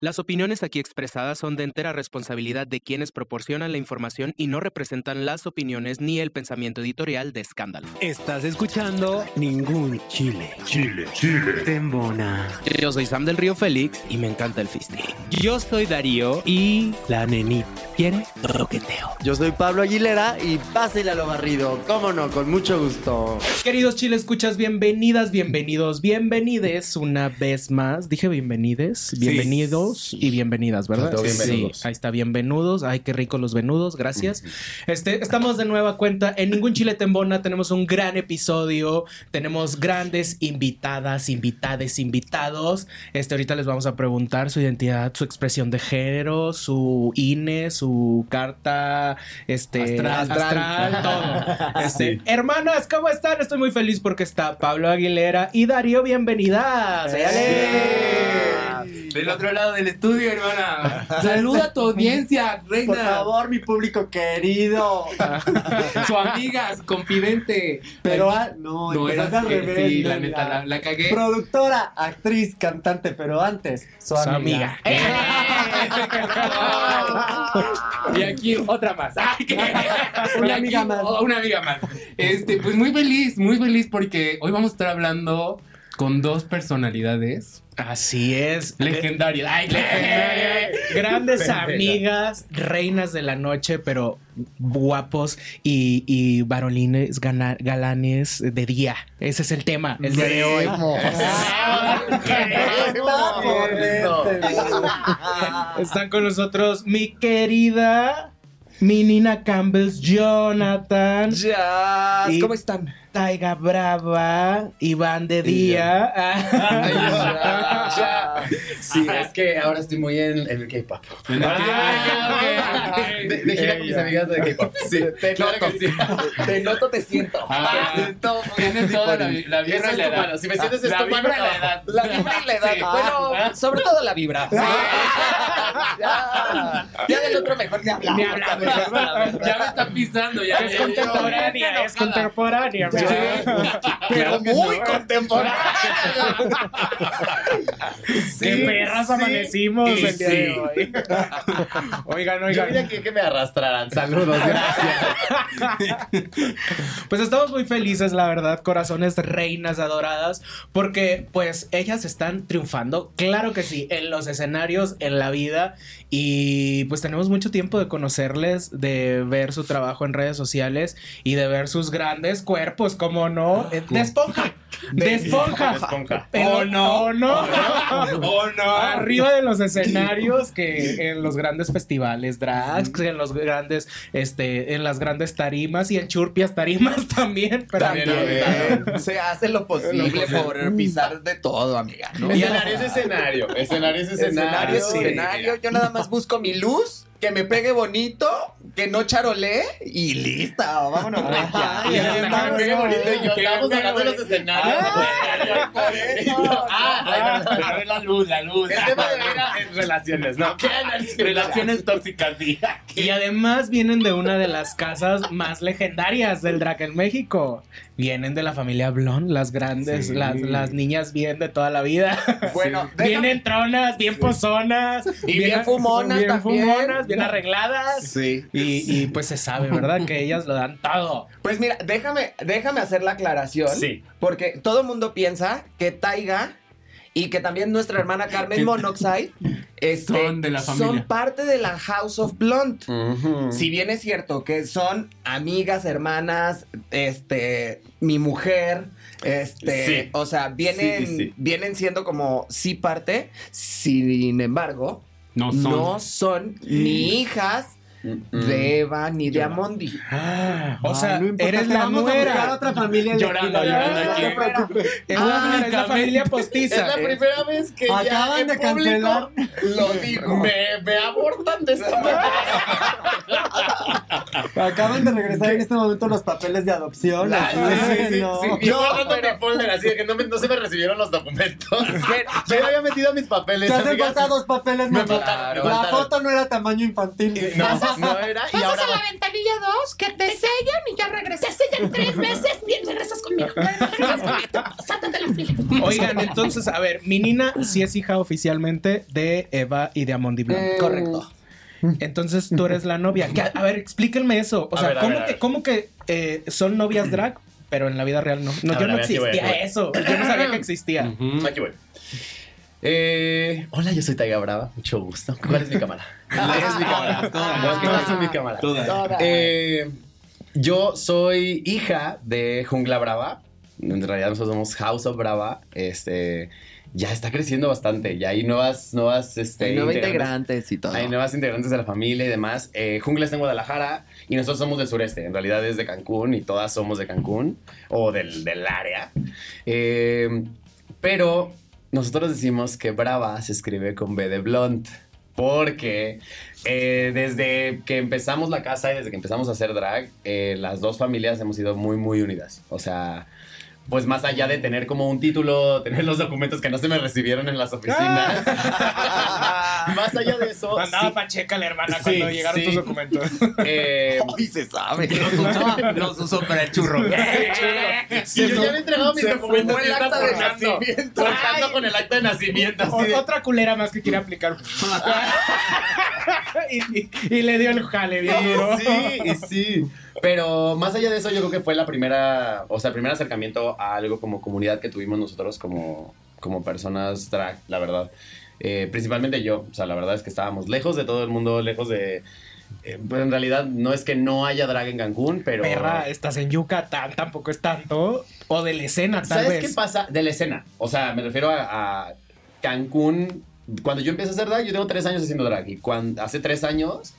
Las opiniones aquí expresadas son de entera responsabilidad de quienes proporcionan la información y no representan las opiniones ni el pensamiento editorial de Escándalo. Estás escuchando Ningún Chile. Chile, Chile. Tembona. Yo soy Sam del Río Félix y me encanta el fisting. Yo soy Darío y la nenita. ¿Quiere? Roqueteo. Yo soy Pablo Aguilera y pásela lo barrido. Cómo no, con mucho gusto. Queridos Chile Escuchas, bienvenidas, bienvenidos, bienvenides una vez más. Dije bienvenides, bienvenidos y bienvenidas, ¿verdad? Sí, ahí está, bienvenidos. Ay, qué rico los venudos, gracias. Este, estamos de nueva cuenta en Ningún Chile Tembona. Tenemos un gran episodio. Tenemos grandes invitadas, invitades, invitados. Este, ahorita les vamos a preguntar su identidad, su expresión de género, su INE, su carta, este, Astral. astral, todo. Este, Hermanas, ¿cómo están? Estoy muy feliz porque está Pablo Aguilera y Darío, bienvenidas. Del otro lado del estudio, hermana. Saluda a tu audiencia, Por reina. favor, mi público querido. Su amiga, su confidente. Pero ah, no, no era empezaste al revés. Sí, la neta, la, la cagué. Productora, actriz, cantante, pero antes, su Su amiga. y aquí otra más. Una aquí amiga más. Una amiga más. Este, pues muy feliz, muy feliz porque hoy vamos a estar hablando con dos personalidades Así es. legendarias. Ay, Grandes amigas, reinas de la noche, pero guapos y, y varolines, gana- galanes de día. Ese es el tema, el día de hoy. Están con nosotros mi querida, mi Nina Campbell's Jonathan, Ya, Y- ¿cómo están? Taiga Brava, Iván de Día. Ya, ya. Sí, es que ahora estoy muy en, en el K-pop. Ah, ok, ok. De, de gira con mis amigas de K-pop. Sí, te Claro noto. que sí. Te noto, te siento. Ah, te siento. Tienes toda la, la vibra y la edad. mano. Si me sientes es La vibra mano. y la edad. La vibra y la edad. Sí. Bueno, sobre todo la vibra. Ya, ya del otro mejor ni hablamos. Ni hablamos. ¿sabes? Ya me está pisando, ya. Es contemporánea, es contemporánea. Pero muy contemporáneo. Qué perras amanecimos el día de hoy. Oigan, Yo oigan. vine aquí que me arrastraran. Saludos, gracias. Pues estamos muy felices, la verdad, corazones reinas adoradas, porque pues ellas están triunfando, claro que sí, en los escenarios, en la vida, y pues tenemos mucho tiempo de conocerles, de ver su trabajo en redes sociales y de ver sus grandes cuerpos, como no, Eh, de esponja, de esponja, Pero- Oh, no. oh, no, oh, no, arriba de los escenarios que en los grandes festivales drags, en los grandes, este, en las grandes tarimas y en churpias tarimas también, pero También, También. se hace lo posible por pisar de todo, amiga. ¿no? Escenario es escenario. Escenario es Escenario, escenario. sí. escenario. Yo nada más busco mi luz, que me pegue bonito, que no charolee y lista. Vámonos. Ay, Y ya que está, me pegue bonito y yo que estamos hablando de los escenarios. Ah, por eso. Ah, a ver la luz, la luz. El tema de en relaciones, ¿no? Relaciones tóxicas, sí. Y además vienen de una de las casas más legendarias del drag en México. Vienen de la familia Blond, las grandes, Sí. las, las niñas bien de toda la vida. Bueno, Bien déjame- entronas, bien pozonas. Y bien fumonas bien también. fumonas, bien arregladas. Sí. Y, y, pues se sabe, ¿verdad? Que ellas lo dan todo. Pues mira, déjame, déjame hacer la aclaración. Sí. Porque todo el mundo piensa que Taiga y que también nuestra hermana Carmen Monoxide este, Son de la familia. son parte de la House of Blonde. Si bien es cierto que son amigas, hermanas, este, mi mujer, este, Sí. o sea, vienen, Sí, sí. vienen siendo como sí parte, sin embargo, No son. no son ni hijas, Mm, de Eva ni de Amondi. O sea, no importa, eres la vamos a buscar nuera. otra familia de Llorando, aquí, llorando no aquí. te preocupes. Es la, es la familia Es postiza. la primera vez que ya Acaban en de público cancelar. lo digo. Me, me abortan de esta manera. Acaban de regresar en este momento los papeles de adopción. Ah, así sí, es, sí, sí, no. sí. Yo guardando mi folder así de que no, me- no se me recibieron los documentos. Yo ya había metido mis papeles. Te hacen falta dos papeles, Me faltaron, La foto no era tamaño infantil. No, no era. Y ahora Pasas a la ventanilla 2, que te sellan y ya regresas. Te sellan tres veces, bien, regresas conmigo. Regresas conmigo. Sátate de la fila. Oigan, entonces, a ver, mi Nina sí es hija oficialmente de Eva y de Amondi Blanc. Eh, Correcto. Entonces tú eres la novia. ¿Qué- A ver, explíquenme eso. O A sea, ver, ¿cómo, ver, que. ¿cómo que eh, son novias drag, pero en la vida real no? No, yo ver, no existía voy. eso. Yo no sabía que existía. Ujú. Aquí voy. Eh, hola, yo soy Taiga Brava. Mucho gusto. ¿Cuál es mi cámara? ¿Cuál es mi cámara? ¿Cuál es mi cámara? Eh, yo soy hija de Jungla Brava. En realidad nosotros somos House of Brava. Este ya está creciendo bastante. Ya hay nuevas, nuevas, este, Hay integrantes y todo. Hay nuevas integrantes de la familia y demás. Eh, Jungla está en Guadalajara y nosotros somos del sureste. En realidad es de Cancún y todas somos de Cancún o del, del área. Eh, pero nosotros decimos que Brava se escribe con B de Blunt. Porque eh, desde que empezamos la casa y desde que empezamos a hacer drag, eh, las dos familias hemos sido muy, muy unidas. O sea, pues más allá de tener como un título, tener los documentos que no se me recibieron en las oficinas. más allá de eso. Andaba sí, Pacheca la hermana Sí, cuando llegaron sí. tus documentos. eh, Hoy se sabe. Los usó para el churro. sí, yo ya había entregado mis se documentos el acta de nacimiento. con el acta de nacimiento. así O- de- Otra culera más que quiere aplicar. y, y- y le dio el jale bien duro. Sí, y sí. Pero más allá de eso, yo creo que fue la primera, o sea, el primer acercamiento a algo como comunidad que tuvimos nosotros como, como personas drag, la verdad. Eh, principalmente yo, o sea, la verdad es que estábamos lejos de todo el mundo, lejos de... eh, pues en realidad no es que no haya drag en Cancún, pero... Perra, estás en Yucatán, tampoco es tanto. O de la escena, tal ¿Sabes vez. qué pasa? De la escena. O sea, me refiero a, a Cancún. Cuando yo empecé a hacer drag, yo tengo tres años haciendo drag. Y cuando, hace tres años,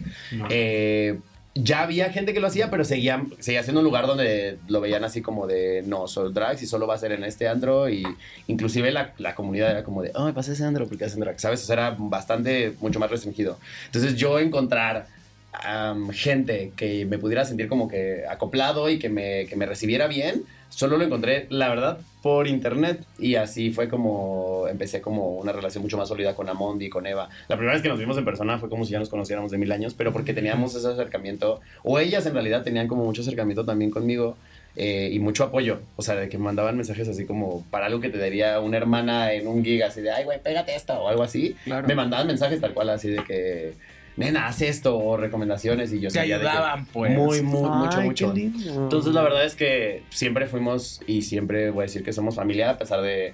eh, ya había gente que lo hacía, pero seguía, seguía siendo un lugar donde lo veían así como de, no, soy drag y solo va a ser en este andro. Y inclusive la, la comunidad era como de, ay, pasa ese andro porque hacen drag. ¿Sabes? O sea, era bastante, mucho más restringido. Entonces yo encontrar am, gente que me pudiera sentir como que acoplado y que me, que me recibiera bien, solo lo encontré, la verdad, por internet. Y así fue como empecé como una relación mucho más sólida con Amondi y con Eva. La primera vez que nos vimos en persona fue como si ya nos conociéramos de mil años, pero porque teníamos ese acercamiento, o ellas en realidad tenían como mucho acercamiento también conmigo. eh, y mucho apoyo, o sea, de que mandaban mensajes así como para algo que te daría una hermana en un gig, así de, ay, güey, pégate esto, o algo así. Claro. Me mandaban mensajes tal cual, así de que, nena, haz esto, o recomendaciones, y yo Te que- ayudaban, pues. Muy, muy, mucho, Ay, mucho. qué lindo. Entonces, la verdad es que siempre fuimos y siempre voy a decir que somos familia, a pesar de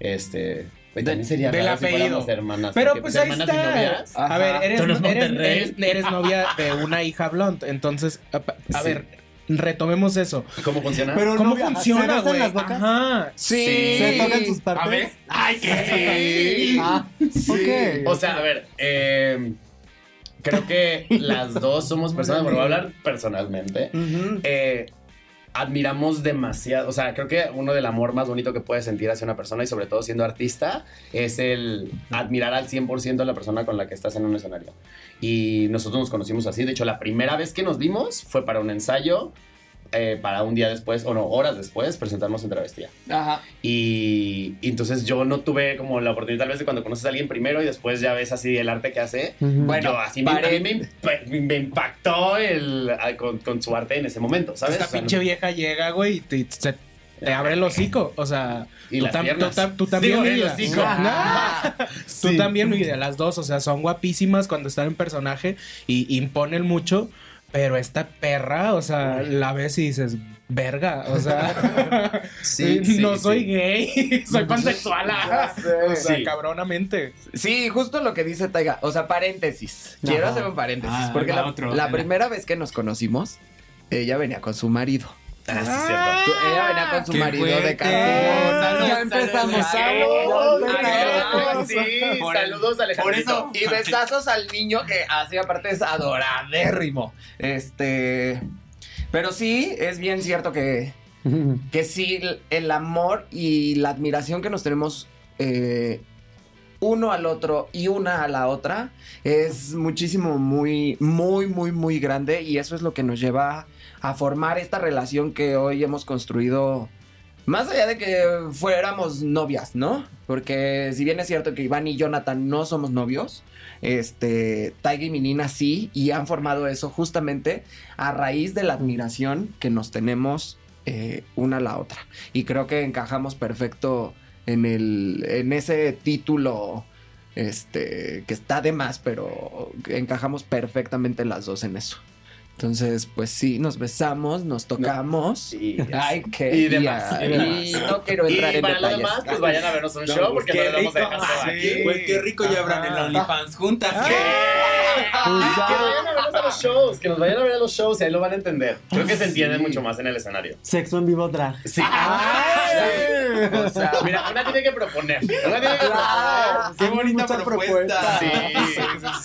este. también sería del raro si apellido. fuéramos hermanas. Pero porque, pues ahí hermanas está. y novias. A ver, eres, eres, eres- eres novia de una hija blunt. Entonces, a, a Sí. ver, retomemos eso. ¿Cómo funciona? Pero ¿Cómo novia, ¿se funciona, güey? las bocas? Ajá. Sí. ¿Se tocan sus partes? A ver. ¡Ay, que sí! Ah, ok. O sea, a ver, eh, creo que las dos somos personas, bueno, voy a hablar personalmente. Eh, admiramos demasiado, o sea, creo que uno del amor más bonito que puedes sentir hacia una persona y sobre todo siendo artista es el admirar al 100% a la persona con la que estás en un escenario. Y nosotros nos conocimos así, de hecho la primera vez que nos vimos fue para un ensayo, eh, para un día después, o no, horas después, presentarnos en Travestía. Ajá. Y, y entonces yo no tuve como la oportunidad tal vez de cuando conoces a alguien primero y después ya ves así el arte que hace. Bueno, Yo, así me, a pare- mí me, imp- me impactó el, a- con, con su arte en ese momento, ¿sabes? Esta O sea, pinche no- vieja llega, güey, y te, se- te abre el hocico. O sea, Y tú, las tam- tú tam- tú también, Digo, mi el vida. hocico. Ah. Tú Sí. también, mi vida, las dos. O sea, son guapísimas cuando están en personaje y imponen mucho. Pero esta perra, o sea, la ves y dices, verga, o sea, Sí, sí, no sí. soy gay, soy pansexual. O sea, Sí. cabronamente. Sí, justo lo que dice Taiga. O sea, paréntesis. Quiero Ajá. hacer un paréntesis. Ah, porque la, otro, la venga. primera vez que nos conocimos, ella venía con su marido. Ah, sí, cierto. Ella venía con su Qué marido de fuerte. Cancún. Salud, ya empezamos. salud. Salud. Ay, sí, Por el- saludos, Alejandrito. Y besazos al niño que así aparte es adoradérrimo. Este. Pero sí, es bien cierto que, que sí, el- el amor y la admiración que nos tenemos eh, uno al otro y una a la otra es muchísimo, muy, muy, muy, muy grande. Y eso es lo que nos lleva a formar esta relación que hoy hemos construido. Más allá de que fuéramos novias, ¿no? Porque si bien es cierto que Iván y Jonathan no somos novios, este, Taiga y Minina sí, y han formado eso justamente a raíz de la admiración que nos tenemos eh, una a la otra. Y creo que encajamos perfecto en, el, en ese título este, que está de más, pero encajamos perfectamente las dos en eso. Entonces, pues sí, nos besamos, nos tocamos. Y, Ay, qué. Y demás, y, y demás. no quiero entrar y en para lo detalles. demás, pues vayan a vernos un show porque no qué les vamos a dejar todo aquí. Pues qué rico ya habrán en OnlyFans juntas. Que vayan a vernos a los shows, que nos vayan a ver a los shows y ahí lo van a entender. Creo que se entiende mucho más en el escenario. Sexo en vivo drag. Sí. O sea, mira, una tiene que proponer. Una tiene que proponer. Qué bonita Mucha propuesta. Sí.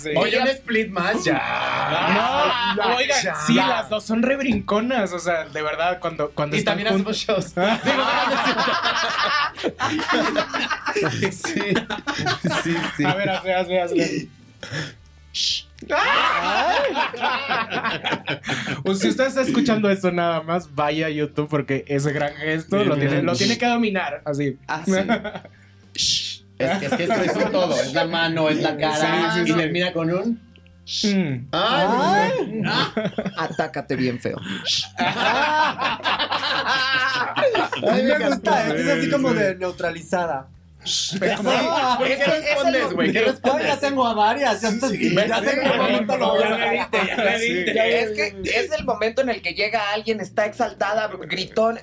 sí. Oye, un split más ya. No, oigan, Ya. Sí, las dos son re brinconas. O sea, de verdad, cuando, cuando Y están también hacemos shows. sí. Sí, sí. A ver, hazle, hazle, hazle. Pues si usted está escuchando esto nada más, vaya a YouTube porque ese gran gesto lo tiene, lo tiene que dominar. Así. Ah, sí. Es que, es que esto es un todo. Es la mano, es la cara. Sí, sí, y sí. termina con un. Mm. ¡Ay! Atácate bien feo. A mí me gusta, es así como de neutralizada. Como- ¿Por qué respondes, güey? ¿Qué Ay, ya respondes? tengo a varias. Ya, estoy- ya sé en qué momento lo voy a hacer. ya me viste. Es que es el momento en el que llega alguien, está exaltada, gritón.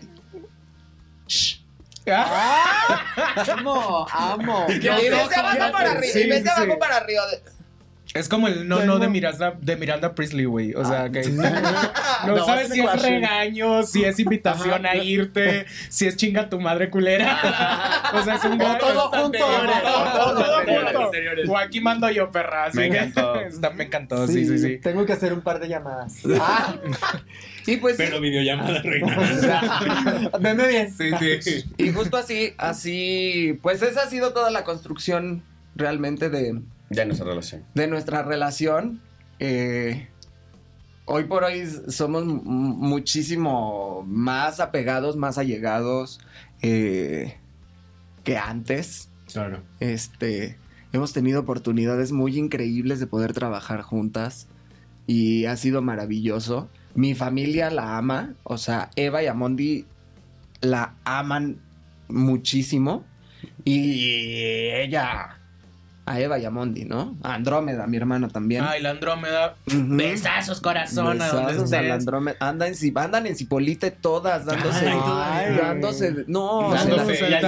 Amo, amo. Y ves de abajo para arriba, Sí, y ves de sí, sí. abajo para arriba. Es como el no no de Miranda, de Miranda Priestley, güey. O sea, que no, No, sabes si es regaño, si es invitación a irte, si es chinga tu madre culera. o sea, es un O todo junto. Todo Anteriores, junto. anteriores. O aquí mando yo, perra. así Me que- encantó. Está- me encantó, sí, sí, sí. Tengo que hacer un par de llamadas. Ah. Y pues Pero videollamada reina. Veme bien. Sí, sí. y justo así, así, pues esa ha sido toda la construcción realmente de, Ya nuestra relación. de nuestra relación. Eh, hoy por hoy somos muchísimo más apegados, más allegados eh, que antes. Claro. Este, hemos tenido oportunidades muy increíbles de poder trabajar juntas y ha sido maravilloso. Mi familia la ama, o sea, Eva y Amondi la aman muchísimo y ella a Eva y Amondi, ¿no? A Andrómeda, mi hermana también. Ay, la Andrómeda. Ujú. Besazos, corazón, a donde Besazos a la. Andrómeda. Andan en, andan en Cipolite todas, dándose. Ay. dándose. No, Dándose. se las.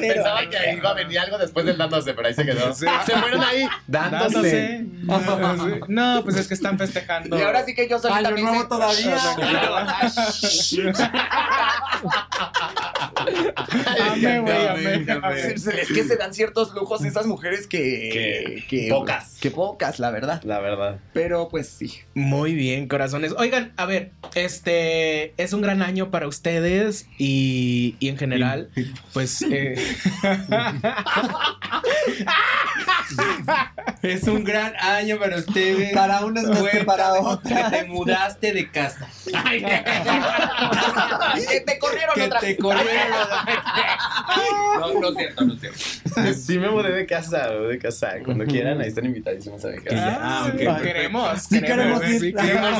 Pensaba- que iba a venir algo después del dándose, pero ahí se quedó. Se fueron ahí dándose. No, pues es que están festejando. Y ahora sí que yo me nuevo todavía. Amé, güey, amé. Es que se dan ciertos lujos esas mujeres que, Que pocas. Que pocas, la verdad. La verdad. Pero pues sí. Muy bien, corazones. Oigan, a ver, este es un gran año para ustedes y, y en general, pues eh, Es un gran año para ustedes. Para unas más que para Que otras. te mudaste de casa. que te corrieron Que otra te vez. corrieron. No, no es cierto, no es cierto. Sí me mudé de casa, de casa. Cuando quieran, ahí están invitadísimos a mi casa. Ah, ok. ah, queremos. Sí queremos ir. Sí, queremos.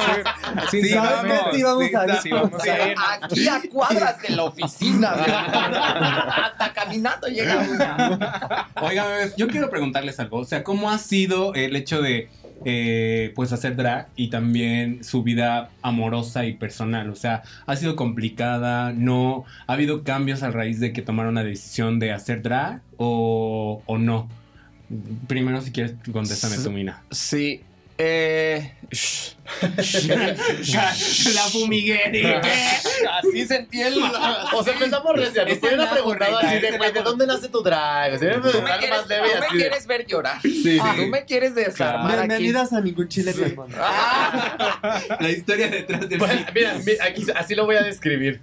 Sí, Sí, sabemos. ¿Sabes que sí vamos a ir? Sí, vamos a ir. Aquí a cuadras de la oficina. Hasta caminando llega uno. Oigan, yo quiero preguntarles algo. O sea, ¿cómo ha sido el hecho de eh, pues hacer drag y también su vida amorosa y personal? O sea, ¿ha sido complicada? ¿No? ¿Ha habido cambios a raíz de que tomaron la decisión de hacer drag o, o no? Primero, si quieres, contéstame tú, Mina. Sí. Eh, la fumiguería. así sentí el. O sea, empezamos recia. Nos hubieran preguntado así de, güey, ¿de dónde nace tu drag? O sea, Tú me quieres, más leve tú me así. de- quieres ver llorar. Sí, Ah, sí. Tú me quieres desarmar aquí. Bienvenidas a ningún chile, mi hermano. Ah, La historia detrás del Pues, mira, mira, aquí, así lo voy a describir.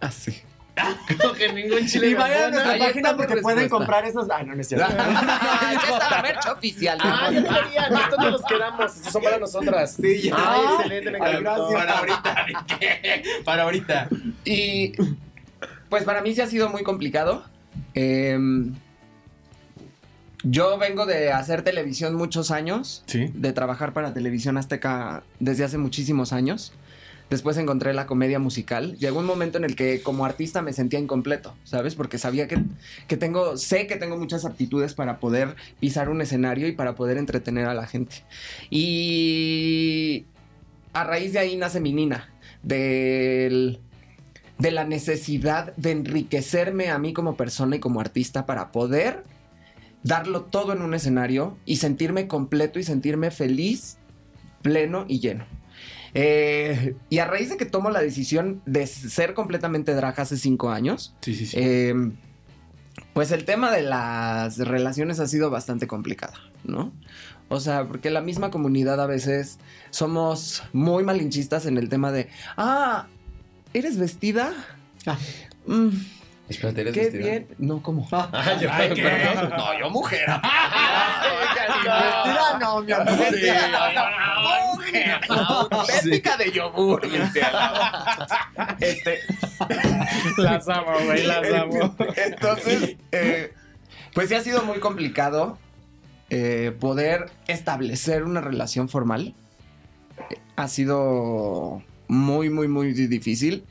así. Como que ningún chile Y vayan a nuestra página porque pueden comprar esos. Ah, no, no es cierto. Ah, ya está la merch oficial. Ah, ya deberían. Estos no los quedamos. Estos son para nosotras. Sí, ya. Ay, excelente, me encantó. Para ahorita. Para ahorita. Y pues para mí sí ha sido muy complicado. Em, yo vengo de hacer televisión muchos años, Sí. de trabajar para Televisión Azteca desde hace muchísimos años. Después encontré la comedia musical. Llegó un momento en el que como artista me sentía incompleto, ¿sabes? Porque sabía que, que tengo, sé que tengo muchas aptitudes para poder pisar un escenario y para poder entretener a la gente. Y a raíz de ahí nace mi Nina, de la necesidad de enriquecerme a mí como persona y como artista para poder darlo todo en un escenario y sentirme completo y sentirme feliz, pleno y lleno. Eh, y a raíz de que tomo la decisión de ser completamente drag hace cinco años, Sí, sí, sí. eh, pues el tema de las relaciones ha sido bastante complicado, ¿no? O sea, porque la misma comunidad a veces somos muy malinchistas en el tema de, ah, ¿eres vestida? Mm, Espérate, ¿eres qué vestida? bien. No, ¿cómo? Ah, yo Ay, No, yo mujer. Vestida no, mi amor. Vestida, no, no, mujer. Auténtica de yogur. Este, Las amo, güey, las amo. Entonces, eh, pues sí ha sido muy complicado eh, poder establecer una relación formal. Ha sido muy, muy, muy difícil.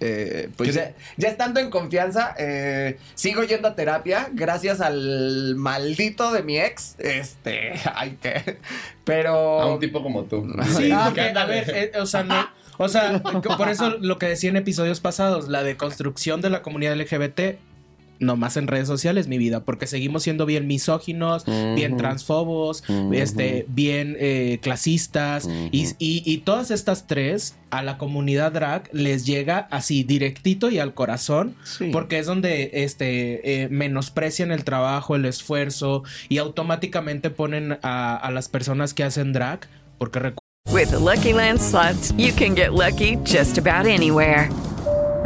Eh, pues ya, ya estando en confianza, eh, sigo yendo a terapia gracias al maldito de mi ex. Este, ay, que. Pero. A un tipo como tú. Sí, Ah, porque, a ver, eh, o sea, no. O sea, por eso lo que decía en episodios pasados, la deconstrucción de la comunidad LGBT, no más en redes sociales, mi vida, porque seguimos siendo bien misóginos, bien transfobos, este, bien eh, clasistas, y, y- y todas estas tres a la comunidad drag les llega así directito y al corazón, Sí. porque es donde este, eh, menosprecian el trabajo, el esfuerzo, y automáticamente ponen a, a las personas que hacen drag, porque recuerden With the Lucky Land slots, you can get lucky just about anywhere.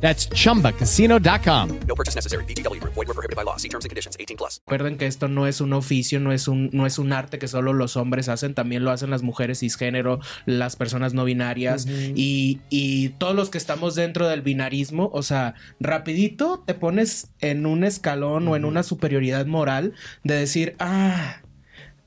That's chumbacasino.com. No purchase necessary. VGW Group. Void were prohibited by law. See terms and conditions. 18 plus. Recuerden que esto no es un oficio, no es un, no es un arte que solo los hombres hacen, también lo hacen las mujeres cisgénero, las personas no binarias y, y todos los que estamos dentro del binarismo, o sea, rapidito te pones en un escalón o en una superioridad moral de decir, ah,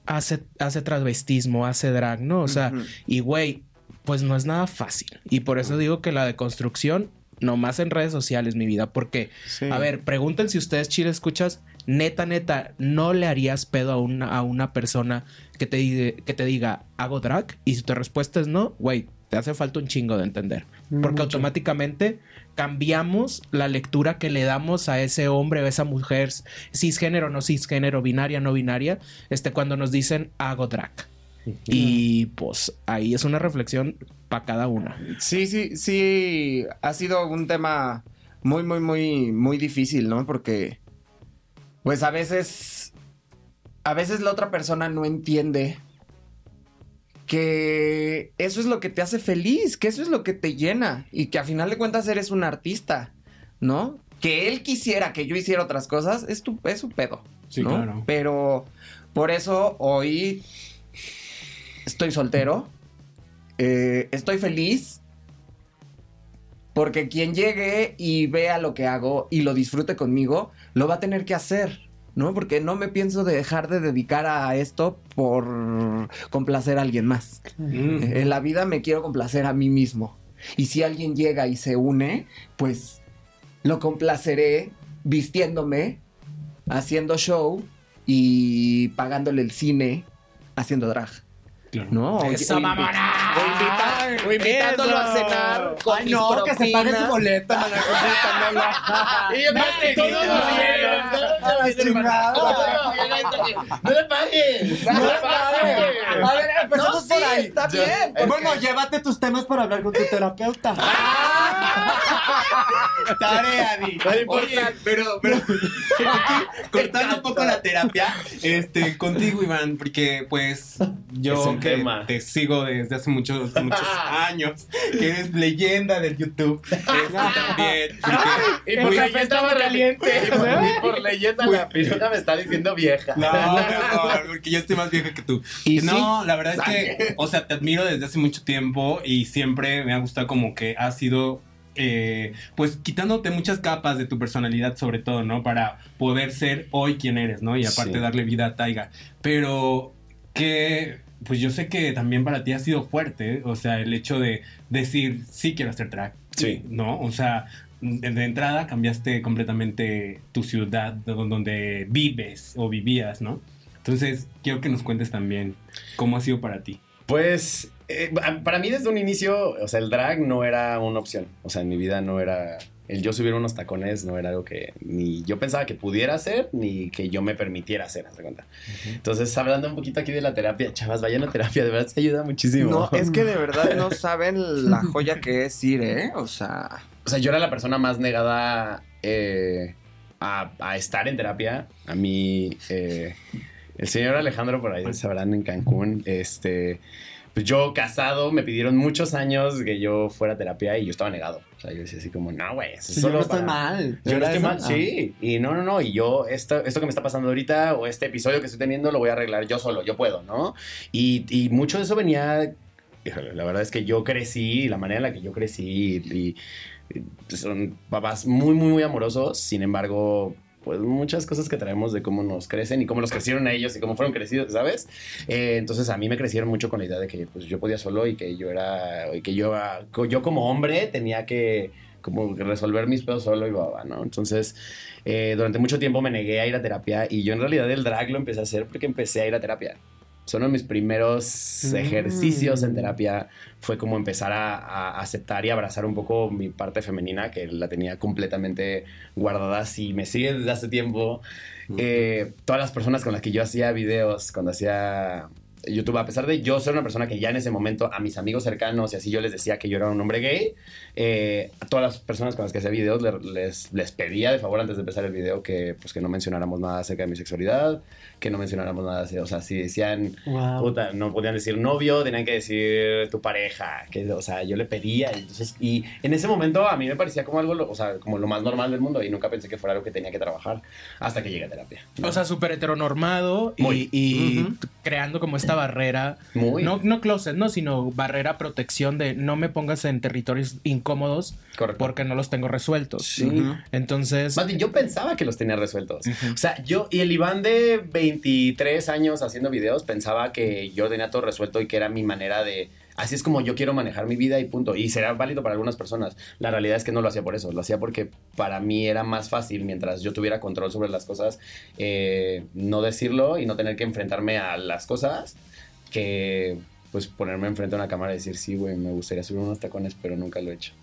hace, hace travestismo, hace drag, ¿no? O sea, y güey, pues no es nada fácil. Y por eso digo que la deconstrucción, nomás en redes sociales, mi vida, porque, a ver, pregunten si ustedes, Chile, escuchas, neta, neta, ¿no le harías pedo a una, a una persona que te, diga, que te diga, hago drag? Y si tu respuesta es no, güey, te hace falta un chingo de entender. Porque automáticamente cambiamos la lectura que le damos a ese hombre o esa mujer, cisgénero, no cisgénero, binaria, no binaria, este, cuando nos dicen hago drag. Y pues ahí es una reflexión para cada una. Sí, sí, sí, ha sido un tema muy, muy, muy, muy difícil, ¿no? Porque, pues a veces, a veces la otra persona no entiende que eso es lo que te hace feliz, que eso es lo que te llena y que a final de cuentas eres un artista, ¿no? Que él quisiera que yo hiciera otras cosas, es, tu, es su pedo. Sí, ¿no? claro. Pero por eso hoy estoy soltero. Eh, estoy feliz. Porque quien llegue y vea lo que hago y lo disfrute conmigo, lo va a tener que hacer. ¿No? Porque no me pienso dejar de dedicar a esto por complacer a alguien más. En la vida me quiero complacer a mí mismo. Y si alguien llega y se une, pues lo complaceré vistiéndome, haciendo show y pagándole el cine, haciendo drag. ¿No? ¡Eso, invi- mamona! o invita- o invitándolo a cenar con Ay, mis no, que se pague su propinas. boleto, mana, invitándolo. Y yo me- todo bien, la. ¡No le pagues! No le pagues. A ver, empezamos No, sí, por ahí. está Yo- bien, porque- Bueno, llévate tus temas para hablar con tu terapeuta. Tarea, Di. No importa. Oye, pero, pero cortando un poco la terapia, este, contigo, Iván, porque pues Es yo que tema. te sigo desde hace muchos, muchos años, que eres leyenda del YouTube, este, también. porque- Y por café estaba me- caliente. Y por, y por leyenda la pirona me está diciendo vieja. No, amor, porque yo estoy más vieja que tú. ¿Y no, la verdad es que, o sea, te admiro desde hace mucho tiempo y siempre me ha gustado como que has sido, eh, pues, quitándote muchas capas de tu personalidad, sobre todo, ¿no? Para poder ser hoy quien eres, ¿no? Y aparte Sí. darle vida a Taiga. Pero que, pues yo sé que también para ti ha sido fuerte, ¿eh? o sea, el hecho de decir, sí quiero hacer track. Sí. ¿No? O sea, de entrada cambiaste completamente tu ciudad de don- donde vives o vivías, ¿no? Entonces, quiero que nos cuentes también cómo ha sido para ti. Pues eh, para mí desde un inicio, o sea, el drag no era una opción. O sea, en mi vida no era... El yo subir unos tacones no era algo que ni yo pensaba que pudiera hacer, ni que yo me permitiera hacer, de cuenta. Entonces, hablando un poquito aquí de la terapia, chavas, vayan a terapia, de verdad se ayuda muchísimo. No, es que de verdad no saben la joya que es ir, ¿eh? O sea... O sea, yo era la persona más negada eh, a, a estar en terapia. A mí, eh, el señor Alejandro, por ahí sabrán, en Cancún, este, pues yo casado, me pidieron muchos años que yo fuera a terapia y yo estaba negado. O sea, yo decía así como, no, güey, Si yo solo no estoy mal. Yo no ¿Era estoy mal, Ah. sí. Y no, no, no. Y yo, esto, esto que me está pasando ahorita o este episodio que estoy teniendo lo voy a arreglar yo solo, yo puedo, ¿no? Y, y mucho de eso venía. la verdad es que yo crecí, la manera en la que yo crecí, y, y son papás muy, muy, muy amorosos. Sin embargo, pues muchas cosas que traemos de cómo nos crecen y cómo los crecieron a ellos y cómo fueron crecidos, ¿sabes? Eh, entonces a mí me crecieron mucho con la idea de que pues, yo podía solo y que yo era, y que yo, yo como hombre tenía que como resolver mis pedos solo y baba, ¿no? Entonces, eh, durante mucho tiempo me negué a ir a terapia y yo en realidad el drag lo empecé a hacer porque empecé a ir a terapia. Son de mis primeros Mm. ejercicios en terapia. Fue como empezar a, a aceptar y abrazar un poco mi parte femenina, que la tenía completamente guardada. Si me sigues desde hace tiempo, eh, todas las personas con las que yo hacía videos, cuando hacía YouTube, a pesar de yo ser una persona que ya en ese momento a mis amigos cercanos y así yo les decía que yo era un hombre gay, eh, a todas las personas con las que hacía videos le- les, les pedía de favor antes de empezar el video que, pues, que no mencionáramos nada acerca de mi sexualidad, que no mencionáramos nada, o sea, si decían, Wow. puta, no podían decir novio, tenían que decir tu pareja, que, o sea, yo le pedía, y entonces, y en ese momento a mí me parecía como algo, lo- o sea, como lo más normal del mundo y nunca pensé que fuera algo que tenía que trabajar hasta que llegué a terapia. O sea, súper heteronormado y, Muy. y Ujú. t- creando como esta barrera. Muy. No, no closet, no, sino barrera protección de no me pongas en territorios incómodos porque no los tengo resueltos. Sí. Entonces. Más bien, yo pensaba que los tenía resueltos. O sea, yo y el Iván de 23 años haciendo videos pensaba que yo tenía todo resuelto y que era mi manera de. Así es como yo quiero manejar mi vida y punto. Y será válido para algunas personas. La realidad es que no lo hacía por eso. Lo hacía porque para mí era más fácil, mientras yo tuviera control sobre las cosas, eh, no decirlo y no tener que enfrentarme a las cosas que pues ponerme enfrente a una cámara y decir, sí, güey, me gustaría subir unos tacones, pero nunca lo he hecho.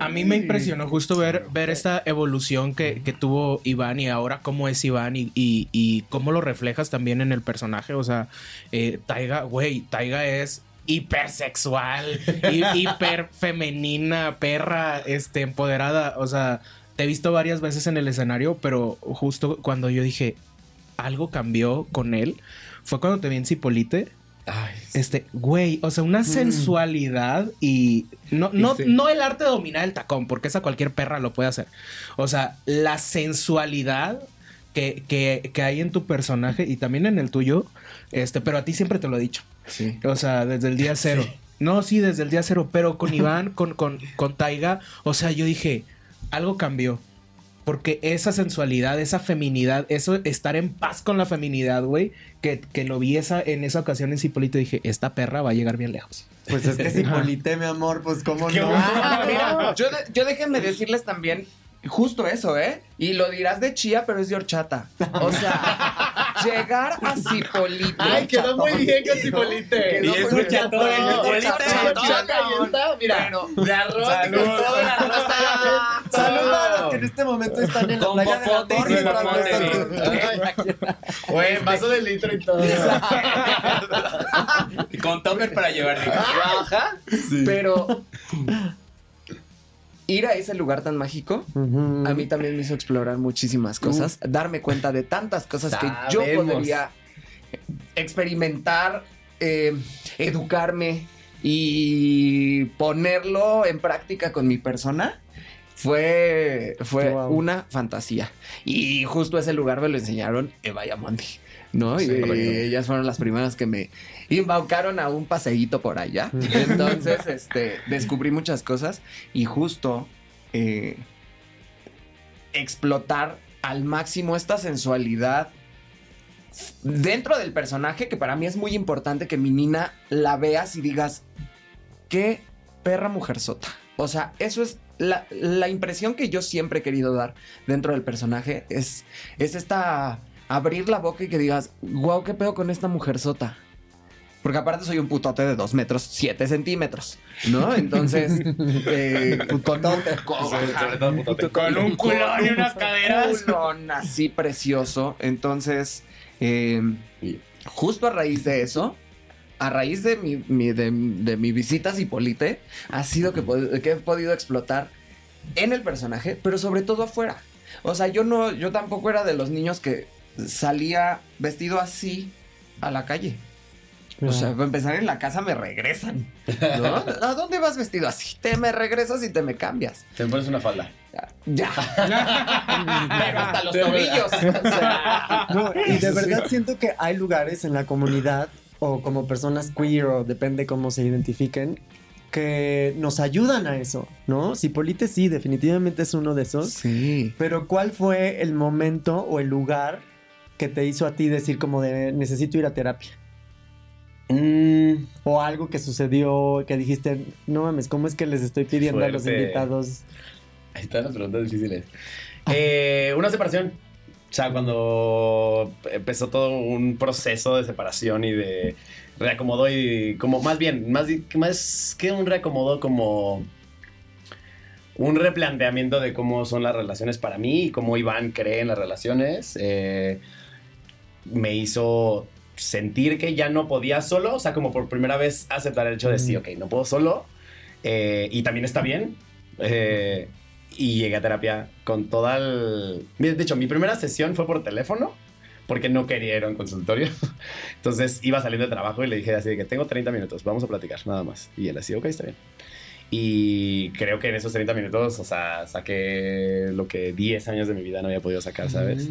A, a mí me impresionó justo ver, ver esta evolución que, que tuvo Iván y ahora cómo es Iván y, y- y cómo lo reflejas también en el personaje. O sea, eh, Taiga, güey, Taiga es hipersexual, hi- hiper femenina, perra, este, empoderada. O sea, te he visto varias veces en el escenario, pero justo cuando yo dije algo cambió con él, fue cuando te vi en Cipolite. Este, güey, o sea, una sensualidad y no, no, sí. no el arte de dominar el tacón, porque esa cualquier perra lo puede hacer. O sea, la sensualidad que, que, que hay en tu personaje y también en el tuyo, este, pero a ti siempre te lo he dicho. Sí. O sea, desde el día cero. No, sí, desde el día cero, pero con Iván, con, con, con Taiga, o sea, yo dije, algo cambió. Porque esa sensualidad, esa feminidad, eso estar en paz con la feminidad, güey, que, que lo vi esa, en esa ocasión en Cipolito, dije, esta perra va a llegar bien lejos. Pues es que si polite, mi amor, pues cómo no. Ah, mira, yo, de- yo déjenme decirles también justo eso, ¿eh? Y lo dirás de chía, pero es de horchata. O sea, llegar a Cipolite. Ay, quedó muy bien con Cipolite. Quedó Y es muy un bien. chatón, Cipolite, Cipolite, chatón, chatón, ahí está, mira, de arroz, Salud. con todo el arroz. Saluda a los que en este momento están en la Con playa de la y vaso de litro y todo. Con topper para llevar. Ajá. Pero ir a ese lugar tan mágico a mí también me hizo explorar muchísimas cosas, darme cuenta de tantas cosas que yo podría experimentar, eh, educarme y ponerlo en práctica con mi persona. Fue, fue Wow. una fantasía. Y justo ese lugar me lo enseñaron Eva y ¿no? Sí, y correcto. ellas fueron las primeras que me embaucaron a un paseíto por allá. Entonces, este, descubrí muchas cosas y justo eh, explotar al máximo esta sensualidad dentro del personaje, que para mí es muy importante que mi Nina la veas y digas, qué perra mujerzota. O sea, eso es la, la impresión que yo siempre he querido dar dentro del personaje, es, es esta abrir la boca y que digas, wow, qué pedo con esta mujerzota. Porque aparte soy un putote de 2 metros 7 centímetros, ¿no? Entonces, eh, con, putote. Un culón y unas caderas. culón así precioso. Entonces, eh, justo a raíz de eso, a raíz de mi, mi- de, de mi visita a Cipolite, ha sido que, pod- que he podido explotar en el personaje, pero sobre todo afuera. O sea, yo no, yo tampoco era de los niños que salía vestido así a la calle. O sea, para empezar en la casa me regresan. ¿no? ¿A dónde vas vestido así? Te me regresas y te me cambias. Te pones una falda. Ya. Pero hasta los tobillos. O sea, No, y de verdad siento que hay lugares en la comunidad o como personas queer o depende cómo se identifiquen que nos ayudan a eso, ¿no? Cipolite sí, definitivamente es uno de esos. Sí. Pero ¿cuál fue el momento o el lugar que te hizo a ti decir como de necesito ir a terapia? Mm, O algo que sucedió que dijiste, no mames, ¿cómo es que les estoy pidiendo a los invitados? Ahí están las preguntas difíciles. Eh, una separación. O sea, cuando empezó todo un proceso de separación y de reacomodo y como más bien, más, más que un reacomodo, como un replanteamiento de cómo son las relaciones para mí y cómo Iván cree en las relaciones, eh, me hizo sentir que ya no podía solo, o sea, como por primera vez aceptar el hecho de sí, ok, no puedo solo, eh, y también está bien. eh, y llegué a terapia con toda el... De hecho, mi primera sesión fue por teléfono, porque no quería ir a un consultorio. Entonces iba saliendo de trabajo y le dije así de que tengo 30 minutos, vamos a platicar, nada más. Y él así, ok, está bien. Y creo que en esos 30 minutos, o sea, saqué lo que 10 años de mi vida no había podido sacar, ¿sabes?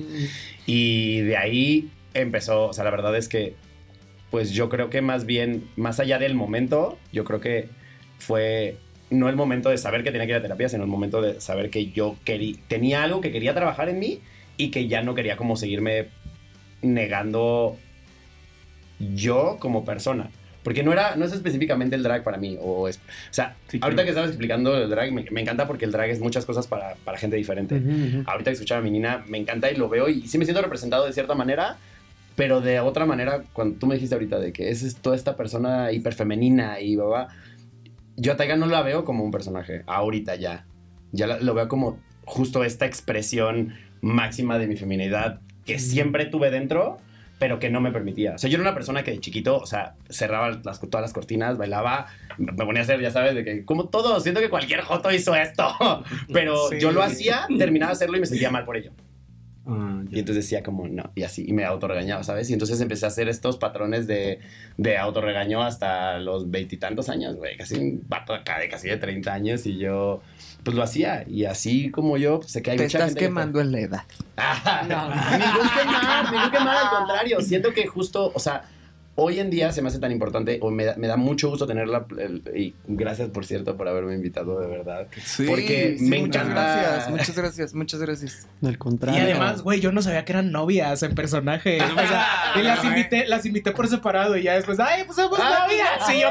Y de ahí empezó, o sea, la verdad es que, pues yo creo que más bien, más allá del momento, yo creo que fue no el momento de saber que tenía que ir a terapia, sino el momento de saber que yo quería, tenía algo que quería trabajar en mí y que ya no quería como seguirme negando yo como persona. Porque no era, no es específicamente el drag para mí. O, es, o sea, Sí, ahorita claro. que estabas explicando el drag, me, me encanta porque el drag es muchas cosas para, para gente diferente. Ahorita que escuchaba a mi Nina, me encanta y lo veo y sí me siento representado de cierta manera, pero de otra manera, cuando tú me dijiste ahorita de que es toda esta persona hiperfemenina y babá, yo a Taiga no la veo como un personaje, ahorita ya. Ya la- lo veo como justo esta expresión máxima de mi feminidad que siempre tuve dentro, pero que no me permitía. O sea, yo era una persona que de chiquito, o sea, cerraba las, todas las cortinas, bailaba, me ponía a hacer, ya sabes, de que como todo, siento que cualquier joto hizo esto, pero Sí. yo lo hacía, terminaba de hacerlo y me sentía mal por ello. Ah, Y entonces decía como, no, y así, y me autorregañaba, ¿sabes? Y entonces empecé a hacer estos patrones de, de autorregaño hasta los veintitantos años, güey, casi un vato acá de casi de 30 años y yo, pues lo hacía. Y así como yo, pues sé que hay Te mucha estás gente que- quemando en la edad. Ningún quemar, ningún quemar, al contrario. Siento que justo, o sea, hoy en día se me hace tan importante, o me da, me da mucho gusto tenerla. el- y gracias, por cierto, por haberme invitado, de verdad. porque Sí, me muchas encanta. gracias, muchas gracias, muchas gracias. Al Y contrario. además, güey, yo no sabía que eran novias en personaje. O sea, y las invité, las invité por separado y ya después, ay, pues somos Ah, novias. Y yo,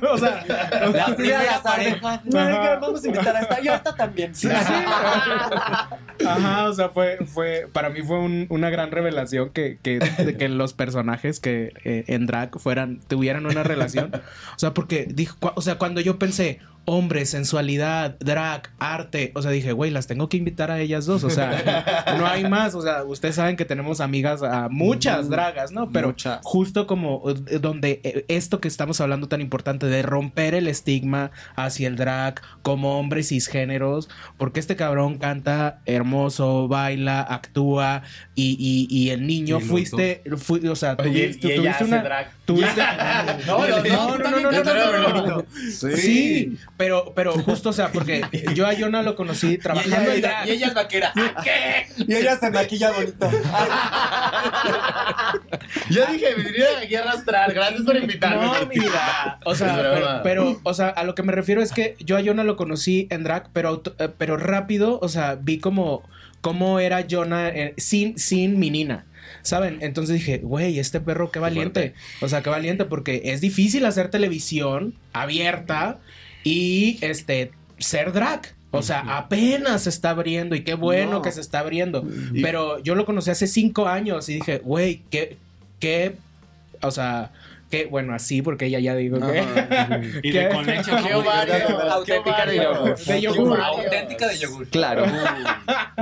¿qué? O sea, La primera pareja. No, Ajá. vamos a invitar a esta. Yo a esta también. Sí. Ajá, o sea, fue, fue, para mí fue un- una gran revelación que, que, de que los personajes que eh, en drag fueran, tuvieran una relación. O sea, porque dijo, o sea, cuando yo pensé, hombre, sensualidad, drag, arte, o sea, dije, güey, las tengo que invitar a ellas dos, o sea, no hay más, o sea, ustedes saben que tenemos amigas a muchas dragas, ¿no? Pero Muchas. justo como eh, donde eh, esto que estamos hablando tan importante de romper el estigma hacia el drag como hombres cisgéneros, porque este cabrón canta hermoso, baila, actúa y, y- y el niño Y fuiste, fui- o sea, tuviste, y ella tuviste hace una... drag. Tuviste... No, no, no, no, no, no, no, no, no, no. Sí. Sí, pero, pero justo, o sea, porque yo a Yona lo conocí trabajando en drag. y ella es vaquera. ¿Qué? Y ella se maquilla bonito. Yo dije, me vinieron aquí a arrastrar. Gracias por invitarme. No, mira. O sea, pero, pero, o sea, a lo que me refiero es que yo a Jonah lo conocí en drag, pero, auto- eh, pero rápido, o sea, vi como cómo era Jonah eh, sin, sin mi Nina. ¿Saben? Entonces dije, güey, este perro qué valiente. O sea, qué valiente, porque es difícil hacer televisión abierta y este ser drag. O sea, apenas se está abriendo y qué bueno No. que se está abriendo. Pero yo lo conocí hace cinco años y dije, güey, qué, qué, o sea, qué, bueno, así, porque ella ya digo que. Y ¿Qué? de con leche. ¡Qué ovario! Auténtica de yogur. De yogur. Auténtica de yogur. Claro.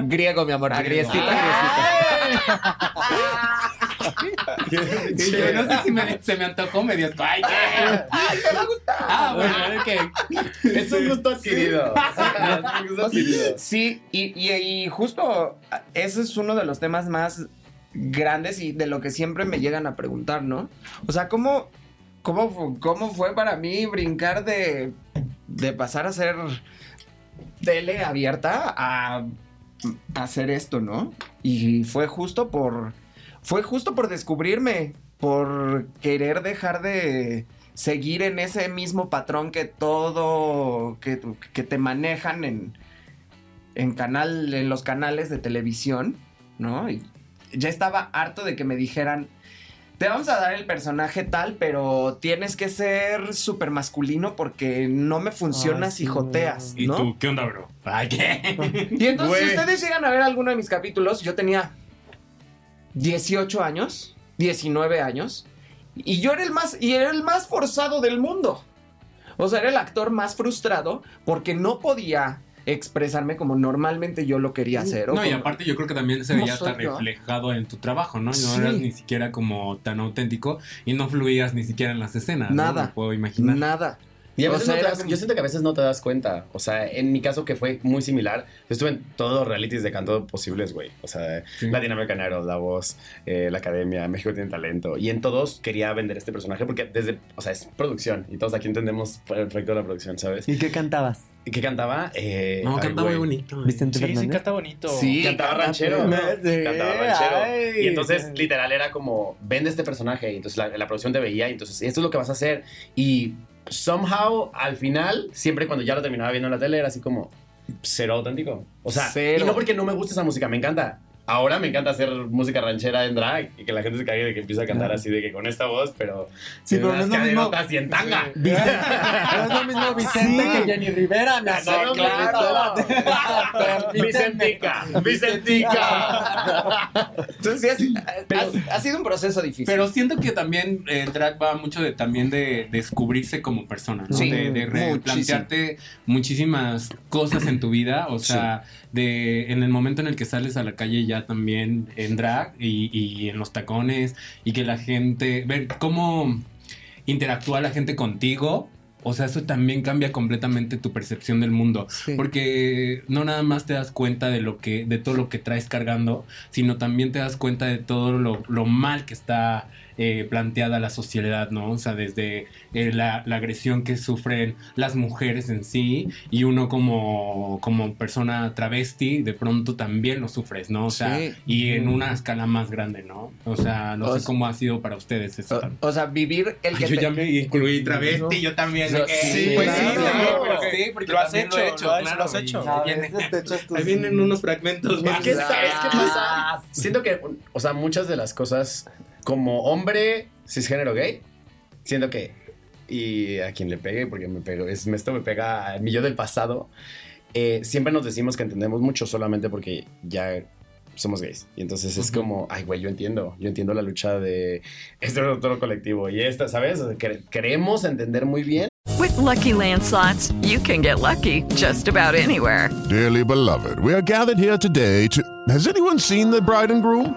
Griego, mi amor. Agriecita, agriecita. Y yo no sé si me, se me antojó medio. ¡Ay, qué! ¡Ay, te va a gustar! Ah, bueno, ok. Es un gusto adquirido. Es un gusto adquirido. Sí, y, y- y justo ese es uno de los temas más grandes y de lo que siempre me llegan a preguntar, ¿no? O sea, ¿cómo, cómo, cómo fue para mí brincar de, de pasar a ser tele abierta a hacer esto, ¿no? Y fue justo por, fue justo por descubrirme, por querer dejar de seguir en ese mismo patrón que todo, que, que te manejan en, en canal, en los canales de televisión, ¿no? Y ya estaba harto de que me dijeran, te vamos a dar el personaje tal, pero tienes que ser súper masculino porque no me funciona Ay, si joteas, ¿Y ¿no? tú qué onda, bro? Ay, ¿qué? Y entonces, si ustedes llegan a ver alguno de mis capítulos, yo tenía 18 años, 19 años, y yo era el más, y era el más forzado del mundo. O sea, era el actor más frustrado porque no podía expresarme como normalmente yo lo quería hacer. o No, y como- aparte yo creo que también se ¿Cómo veía hasta reflejado en tu trabajo, ¿no? No Sí. eras ni siquiera como tan auténtico y no fluías ni siquiera en las escenas. ¿no? Nada. Me puedo imaginar. Nada. Y a O veces sea, no te das- como- yo siento que a veces no te das cuenta. O sea, en mi caso que fue muy similar, yo estuve en todos los realities de canto posibles, güey. O sea, Sí. Latinoamerican Idol, La Voz, eh, La Academia, México tiene talento. Y en todos quería vender este personaje porque desde, o sea, es producción. Y todos aquí entendemos perfecto la producción, ¿sabes? ¿Y qué cantabas? ¿Y qué cantaba? Eh, No, ay, canta muy bonito. Vicente Sí, sí, Fernández. canta bonito. Sí. Cantaba ranchero. Sí, Cantaba ranchero. ay. Y entonces, literal, era como, vende este personaje. Y entonces la, la producción te veía. Y entonces, esto es lo que vas a hacer. Y somehow, al final, siempre cuando ya lo terminaba viendo en la tele, era así como, cero auténtico. O sea, Cero. y no porque no me guste esa música, me encanta. Ahora me encanta hacer música ranchera en drag y que la gente se cague de que empieza a cantar Claro. así de que con esta voz, pero Sí, pero no es lo mismo- y en tanga. Vicente- no es lo mismo Vicente que Jenny Rivera, mi Sí, amor. claro. Vicentica, Vicentica. Entonces, sí, ha, si- ha- ha sido un proceso difícil. Pero siento que también eh, el drag va mucho de también de descubrirse como persona, ¿no? Sí, de, de replantearte muchísimas cosas en tu vida, o sea, de en el momento en el que sales a la calle ya también en drag y, y en los tacones y que la gente, ver cómo interactúa la gente contigo o sea, eso también cambia completamente tu percepción del mundo. Porque no nada más te das cuenta de lo que, de todo lo que traes cargando, sino también te das cuenta de todo lo, lo mal que está eh, planteada la sociedad, ¿no? O sea, desde eh, la, la agresión que sufren las mujeres en sí y uno como, como persona travesti, de pronto también lo sufres, ¿no? O sea, Sí. y en una escala más grande, ¿no? O sea, no O sé sea- cómo ha sido para ustedes eso. O, o sea, vivir el Ay, que yo te- ya me incluí travesti, yo también. que- Sí, pues sí, claro. pero sí, porque Lo has también hecho, lo he hecho, lo has- claro, lo has hecho. ahí A viene- veces te echas tus- Ahí vienen unos fragmentos Es más. que, ¿sabes qué pasa? Siento que, o sea, muchas de las cosas, como hombre cisgénero gay, siento que, y a quien le pegue, porque me pego, es, esto me pega a mi yo del pasado, eh, siempre nos decimos que entendemos mucho solamente porque ya somos gays. Y entonces es como, ay, güey, yo entiendo, yo entiendo la lucha de este otro colectivo y esta, ¿sabes? Cre- queremos entender muy bien. With Lucky Land slots, you can get lucky just about anywhere. Dearly beloved, we are gathered here today to. Has anyone seen the bride and groom?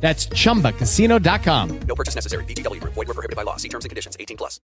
That's chumbacasino.com. No purchase necessary. VGW Group. Void were prohibited by law. See terms and conditions. 18 plus.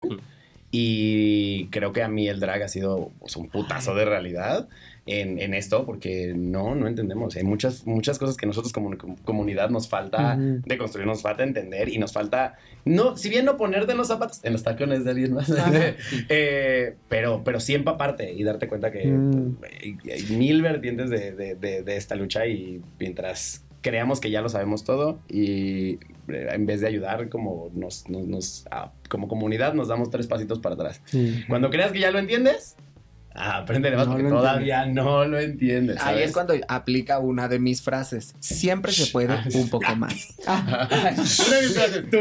Y creo que a mí el drag ha sido pues, un putazo de realidad en, en esto, porque no, no entendemos. Hay muchas, muchas cosas que nosotros como com- comunidad nos falta Ujú. de construir, nos falta entender y nos falta, no, si bien no ponerte en los zapatos, en los tacones de alguien más, eh, pero, pero sí empaparte y darte cuenta que Mm. hay, hay mil vertientes de, de- de- de esta lucha y mientras creamos que ya lo sabemos todo y eh, en vez de ayudar como nos, nos- nos- ah, como comunidad nos damos tres pasitos para atrás. Sí. Cuando creas que ya lo entiendes, ah, apréndele más No porque lo todavía no lo entiendes. Ahí ¿sabes? es cuando aplica una de mis frases. Siempre se puede un poco más. Una de mis frases, tú.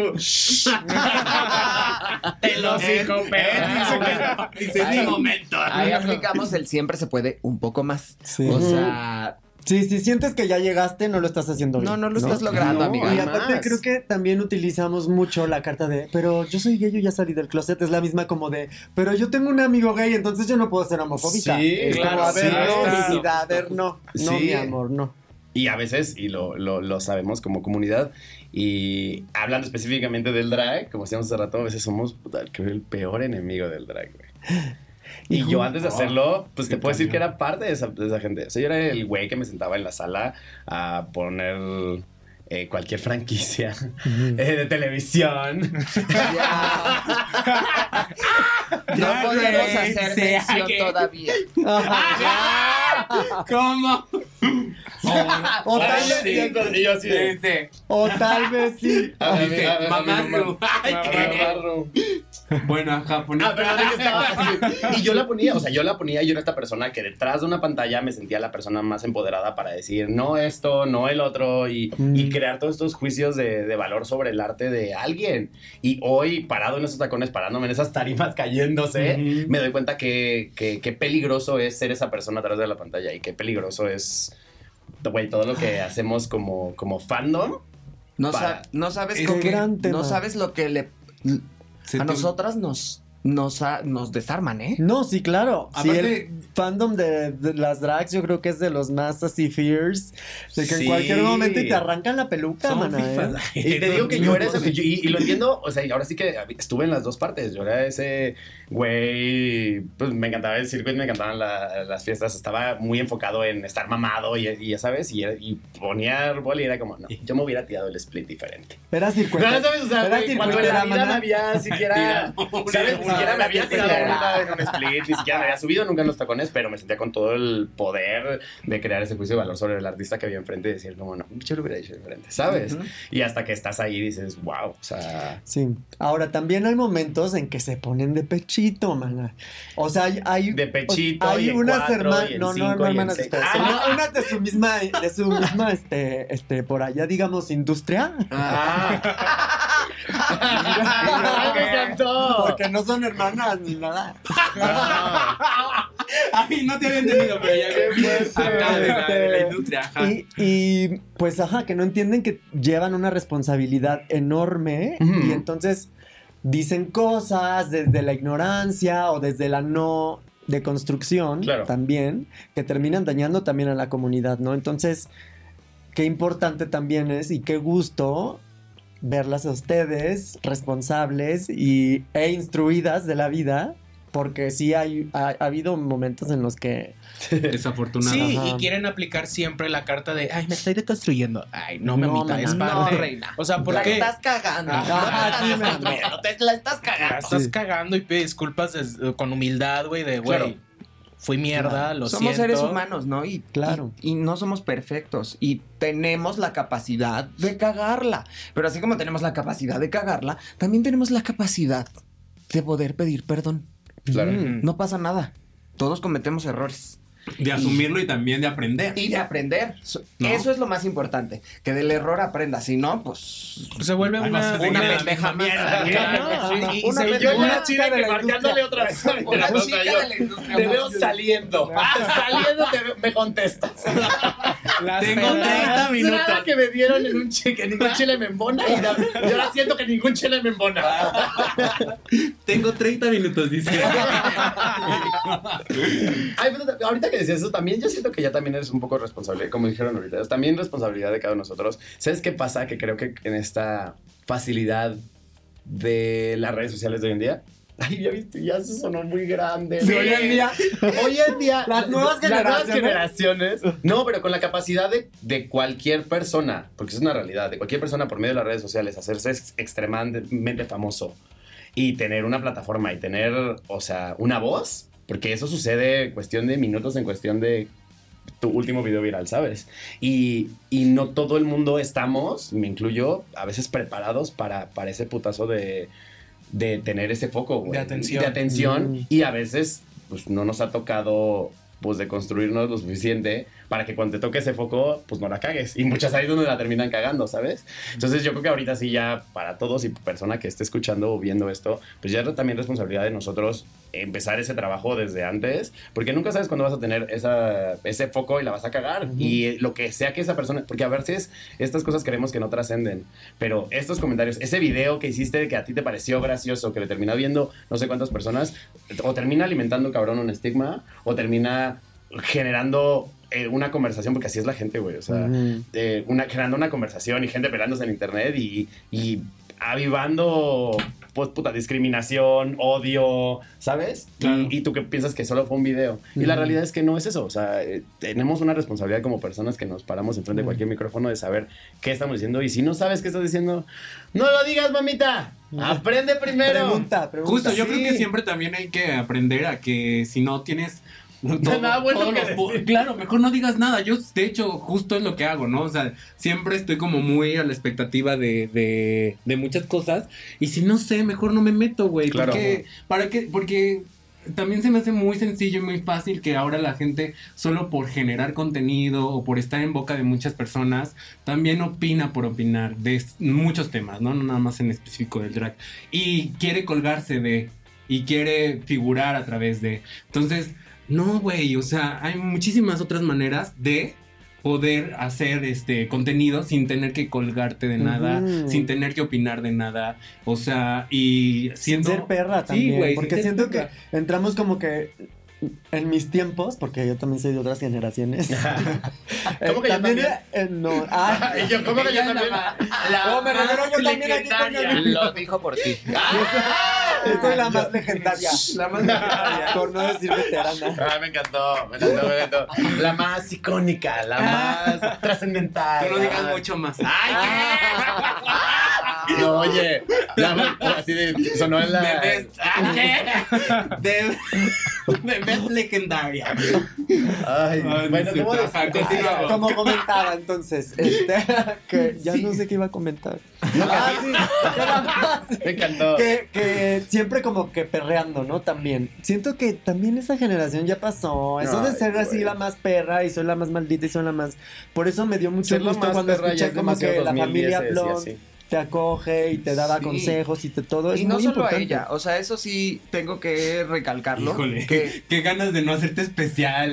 El hocico, perro. Dice, Ahí- "Ni momento". Ahí aplicamos el siempre se puede un poco más. Sí. O sea, Sí, si sientes que ya llegaste, no lo estás haciendo bien. No, no lo estás logrando, No, amiga. Y aparte creo que también utilizamos mucho la carta de, pero yo soy gay, yo ya salí del closet, es la misma como de, pero yo tengo un amigo gay, entonces yo no puedo ser homofóbica. Sí, es claro, como, a ver, sí, no, claro. mi vida, a ver, no, no, Sí. mi amor, no. Y a veces, y lo, lo, lo sabemos como comunidad, y hablando específicamente del drag, como decíamos hace rato, a veces somos puta, creo, el peor enemigo del drag, güey. Y Hijo. yo antes de hacerlo, pues te puedo decir que era parte de esa, de esa gente. O sea, yo era el güey que me sentaba en la sala a poner eh, cualquier franquicia eh, de televisión. no podemos hacer mención que- todavía. ¿Cómo? O tal vez sí, o tal vez sí. A ver, dice, a ver, a ver, mamá mamá. Ru. Ay, qué- Mamarro. Bueno, ajá, ponía- Ah, pero ¿de qué estaba? Y yo la ponía, o sea, yo la ponía y yo era esta persona que detrás de una pantalla me sentía la persona más empoderada para decir no esto, no el otro y, Mm. y crear todos estos juicios de, de valor sobre el arte de alguien. Y hoy, parado en esos tacones, parándome en esas tarimas cayéndose, me doy cuenta que, que, qué peligroso es ser esa persona atrás de la pantalla y qué peligroso es, güey, todo lo que hacemos como, como fandom. No, Para- sa- no sabes con qué- no sabes lo que le Se a te- nosotras nos nos, a- nos desarman, ¿eh? No, sí, claro. Sí, Aparte- el fandom de, de las drags yo creo que es de los más así fierce. De que Sí. en cualquier momento te arrancan la peluca, mana, ¿eh? Y te digo que yo era ese, y, y lo entiendo, o sea, y ahora sí que estuve en las dos partes. Yo era ese güey, pues me encantaba el circo y me encantaban la- las fiestas. Estaba muy enfocado en estar mamado y, y ya sabes, y, era- y ponía árbol y era como, no, yo me hubiera tirado el split diferente. Era No, circuito. ¿sabes? O sea, Era güey, cuando en la vida no había siquiera, Tira, ¿sabes? Una siquiera me había tirado nunca en un split, ni siquiera me había subido nunca en los tacones, pero me sentía con todo el poder de crear ese juicio de valor sobre el artista que había enfrente y decir, como, no, yo lo hubiera dicho diferente, ¿sabes? Y hasta que estás ahí dices, wow, o sea. Sí. Ahora, también hay momentos en que se ponen de pechito, mana. O sea, hay... hay De pechito Hay y en unas hermanas... No, no, no, hermanas. Ah. unas de su misma... De su misma, este... Este, por allá, digamos, industria. Ah. Me encantó. Porque no son hermanas ni nada. Ay, no te había entendido, pero ya acá de la, de la industria. Ajá. Y, y, pues, ajá, que no entienden que llevan una responsabilidad enorme y entonces dicen cosas desde la ignorancia o desde la no deconstrucción Claro. también, que terminan dañando también a la comunidad, ¿no? Entonces, qué importante también es y qué gusto verlas a ustedes responsables y, e instruidas de la vida, porque sí hay, ha, ha habido momentos en los que... Desafortunado. Sí, Ajá. y quieren aplicar siempre la carta de, ay, me estoy deconstruyendo. Ay, no, No, mamita, es. No, reina. O sea, ¿por la qué? estás cagando. Ajá, no la sí, estás me- te la estás La cagando. estás Sí. cagando y pide disculpas con humildad, güey, de, güey, Claro. Fui mierda, lo somos siento. seres humanos, ¿no? Y, Claro. y, y no somos perfectos. Y tenemos la capacidad de cagarla. Pero así como tenemos la capacidad de cagarla, también tenemos la capacidad de poder pedir perdón. Claro. Mm. No pasa nada. Todos cometemos errores. De asumirlo y también de aprender. Y de aprender. Eso es lo más importante. Que del error aprenda. Si no, pues. Se vuelve una, una pendeja mierda. una se- pendeja Yo que marcándole otra vez. a mi Una terapeuta, chica yo, de la industria. Te veo saliendo. saliendo te- me contestas. Las Tengo pedradas- 30 minutos. Nada que me dieron en un chile, que ningún chile me embona. Y ahora y ahora siento que ningún chile me embona. Tengo 30 minutos, dice. Ay, ahorita decías eso, también yo siento que ya también eres un poco responsable, como dijeron ahorita, es también responsabilidad de cada uno de nosotros. ¿Sabes qué pasa? Que creo que en esta facilidad de las redes sociales de hoy en día, ay, ya viste, ya se sonó muy grande. Sí, hoy en día. Hoy en día, Las nuevas generaciones. generaciones. No, pero con la capacidad de, de cualquier persona, porque es una realidad, de cualquier persona por medio de las redes sociales, hacerse ex- extremadamente famoso y tener una plataforma y tener, o sea, una voz, porque eso sucede en cuestión de minutos, en cuestión de tu último video viral, ¿sabes? Y, y no todo el mundo estamos, me incluyo, a veces preparados para, para ese putazo de, de tener ese foco, güey. De atención. De atención. Mm. Y a veces, pues no nos ha tocado, pues, de construirnos lo suficiente para que cuando te toque ese foco, pues no la cagues. Y muchas ahí es donde la terminan cagando, ¿sabes? Entonces yo creo que ahorita sí ya para todos y persona que esté escuchando o viendo esto, pues ya es también responsabilidad de nosotros empezar ese trabajo desde antes, porque nunca sabes cuándo vas a tener esa, ese foco y la vas a cagar. Y lo que sea que esa persona, porque a veces estas cosas queremos que no trascenden, pero estos comentarios, ese video que hiciste que a ti te pareció gracioso, que le termina viendo no sé cuántas personas, o termina alimentando cabrón un estigma, o termina generando eh, una conversación, porque así es la gente, güey. O sea, eh, una, generando una conversación y gente peleándose en internet y, y avivando, pues, puta, discriminación, odio, ¿sabes? Claro. Y, y tú que piensas que solo fue un video. Y la realidad es que no es eso. O sea, eh, tenemos una responsabilidad como personas que nos paramos enfrente de cualquier micrófono de saber qué estamos diciendo. Y si no sabes qué estás diciendo, no lo digas, mamita. Aprende primero. Pregunta, pregunta. Justo, yo creo que siempre también hay que aprender a que si no tienes todo- Nada bueno que decir. Claro, mejor no digas nada. Yo, de hecho, justo es lo que hago, ¿no? O sea, siempre estoy como muy a la expectativa de, de, de muchas cosas. Y si no sé, mejor no me meto, güey. Claro. Porque, ¿para qué? Porque también se me hace muy sencillo y muy fácil que ahora la gente, solo por generar contenido o por estar en boca de muchas personas, también opina por opinar de muchos temas, ¿no? No nada más en específico del drag. Y quiere colgarse de, y quiere figurar a través de. Entonces, no, güey, o sea, hay muchísimas otras maneras de poder hacer este contenido sin tener que colgarte de nada, sin tener que opinar de nada, o sea, y Sin siendo ser perra Sí, también. güey, sin porque siento perra. que entramos como que en mis tiempos, porque yo también soy de otras generaciones. ¿Cómo que yo también? eh, no. Ah, Y yo, ¿cómo que yo también? la no, me refiero yo también aquí con el- Lo dijo por ti. Yo soy la más legendaria. La más legendaria. Por no decir veterana. Ah, me encantó, me encantó, me encantó. La más icónica, la más trascendental. Tú no digas mucho más. ¡Ay, No, oye, así de, sonó en la... De best, ¿ah, qué? De, de best legendaria. Ay, bueno. Como comentaba entonces, este, que ya no sé qué iba a comentar. Ah, sí, que nada más. Me encantó. Que, que siempre como que perreando, ¿no? También. Siento que también esa generación ya pasó. Eso de ser así la más perra y soy la más maldita y soy la más. Por eso me dio mucho Ser gusto más cuando escuché es como que la 2010 familia se decía Blond así. Te acoge y te daba Sí. consejos y te todo. Es y no muy solo importante. a ella, o sea, eso sí tengo que recalcarlo. Híjole, Que, qué ganas de no hacerte especial.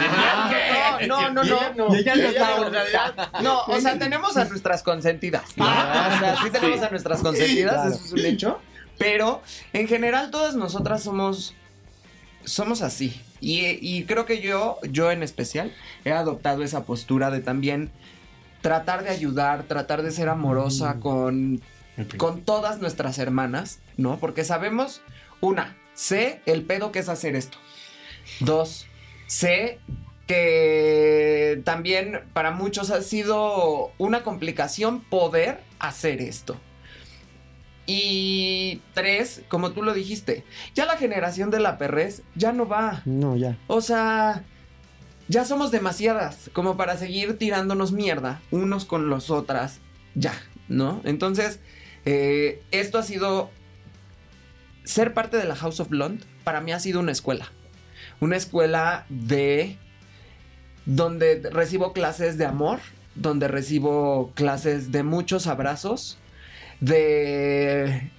no, no, no, ella no. no. Y ella no Ella está no, bonita. No, o sea, tenemos a nuestras consentidas. ¿no? Ah, o sea, sí tenemos sí. a nuestras consentidas, Claro. eso es un hecho. Pero en general todas nosotras somos somos así. Y, y creo que yo, yo en especial, he adoptado esa postura de también tratar de ayudar, tratar de ser amorosa con, con todas nuestras hermanas, ¿no? Porque sabemos, una, sé el pedo que es hacer esto. Dos, sé que también para muchos ha sido una complicación poder hacer esto. Y tres, como tú lo dijiste, ya la generación de la perrez ya no va. No, ya. O sea, ya somos demasiadas como para seguir tirándonos mierda unos con los otras. Ya, ¿no? Entonces, eh, esto ha sido... Ser parte de la House of Blonde para mí ha sido una escuela. Una escuela de... donde recibo clases de amor, donde recibo clases de muchos abrazos, de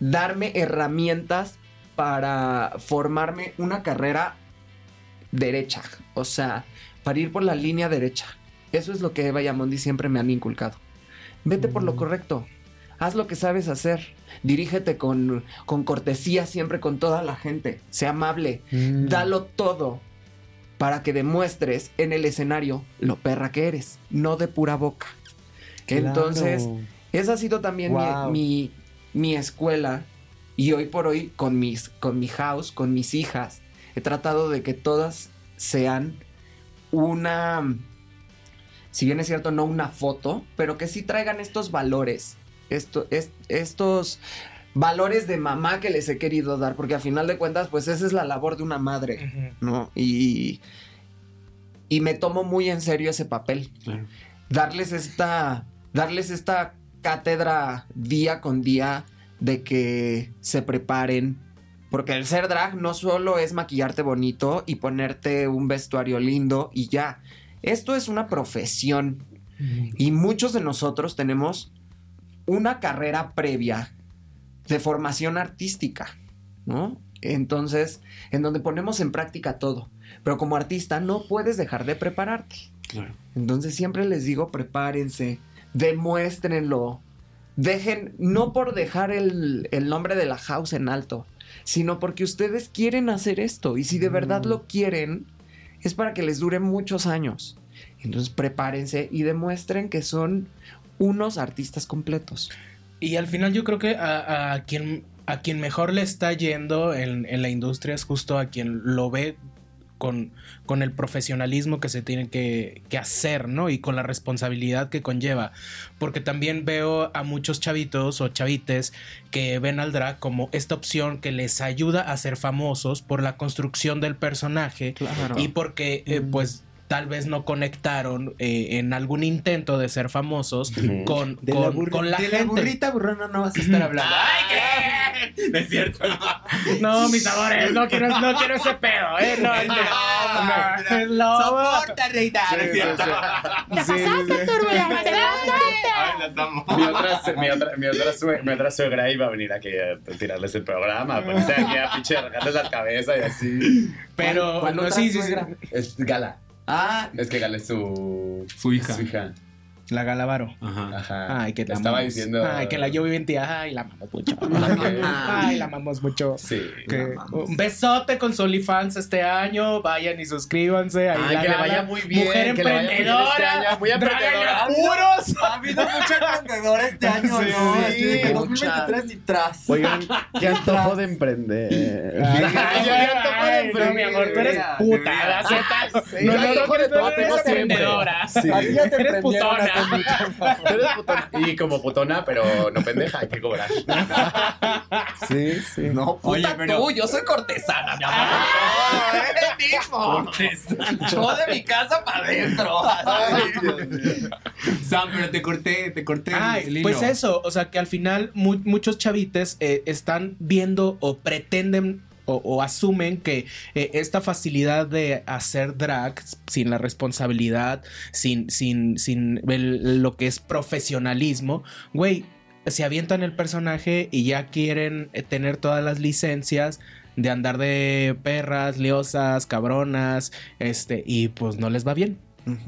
darme herramientas para formarme una carrera derecha, o sea, para ir por la línea derecha. Eso es lo que Eva y Amondi siempre me han inculcado. Vete por lo correcto, haz lo que sabes hacer, dirígete con, con cortesía siempre con toda la gente, sé amable, Mm. dalo todo para que demuestres en el escenario lo perra que eres, no de pura boca. Claro. Entonces, esa ha sido también mi- mi, mi escuela. Y hoy por hoy, con, mis, con mi house, con mis hijas, he tratado de que todas sean una. Si bien es cierto, no una foto, pero que sí traigan estos valores. Esto, es- estos valores de mamá que les he querido dar. Porque a final de cuentas, pues esa es la labor de una madre. ¿No? Y. Y me tomo muy en serio ese papel Claro. darles esta, darles esta cátedra día con día de que se preparen. Porque el ser drag no solo es maquillarte bonito y ponerte un vestuario lindo y ya. Esto es una profesión. Y muchos de nosotros tenemos una carrera previa de formación artística, ¿no? Entonces, en donde ponemos en práctica todo. Pero como artista no puedes dejar de prepararte. Claro. Entonces siempre les digo, prepárense, demuéstrenlo. Dejen, no por dejar el, el nombre de la house en alto, sino porque ustedes quieren hacer esto. Y si de verdad lo quieren, es para que les dure muchos años. Entonces prepárense y demuestren que son unos artistas completos. Y al final yo creo que a, a quien, a quien mejor le está yendo en, en la industria es justo a quien lo ve con, con el profesionalismo que se tiene que, que hacer, ¿no? Y con la responsabilidad que conlleva. Porque también veo a muchos chavitos o chavites que ven al drag como esta opción que les ayuda a ser famosos por la construcción del personaje Claro. y porque eh, pues tal vez no conectaron eh, en algún intento de ser famosos con, De la con, con la de gente. la burrita burrona no vas a estar hablando. ¡Ay, qué! No es cierto. No, mis amores, no quiero, no quiero ese pedo, ¿eh? No, no, no, es lobo. Soporta, reina. No es cierto. Te pasaste, turbulenta, te pasaste. Mi otra, mi, otra, mi, otra sue- mi otra suegra iba a venir aquí a tirarles el programa, a ponerse aquí a pinche regarles la cabeza y así. Pero, ¿Cuál no, otra sí, sí, sí. suegra? Es Gala. Ah, Es que Gala es su, Su hija. Su hija. La Galavaro. Ajá. Ajá. Ay, que la Estaba amamos. diciendo. Ay, que la yo viví en ti. Ay, la amamos mucho. Ay, la amamos mucho. Sí. Que- un besote con su OnlyFans este año. Vayan y suscríbanse. Ahí Ay, la que vaya muy bien, Mujer que le vaya muy bien emprendedora. este año, muy emprendedora. apuros. Ha habido mucho emprendedor este año, Sí, ¿no? sí, Así de que mucha. 2023 y tras. Oigan, qué antojo de emprender. Ay, Ay, ay, antojo de ay, no, emprender. mi amor, tú eres Mira, puta. mira. la neta. Sí, No, no, emprendedora. Eres putona. Y como putona, pero no pendeja, hay que cobrar. Sí, sí. No, puta Oye, pero- tú, yo soy cortesana, mi amor. Cortesana. Yo de mi casa para adentro. Sam, pero te corté, te corté Ay, el hilo. pues eso, o sea que al final mu- muchos chavites eh, están viendo o pretenden o, o asumen que eh, esta facilidad de hacer drag sin la responsabilidad, sin, sin, sin lo que es profesionalismo, güey, se avientan el personaje y ya quieren eh, tener todas las licencias de andar de perras, liosas, cabronas, este, y pues no les va bien.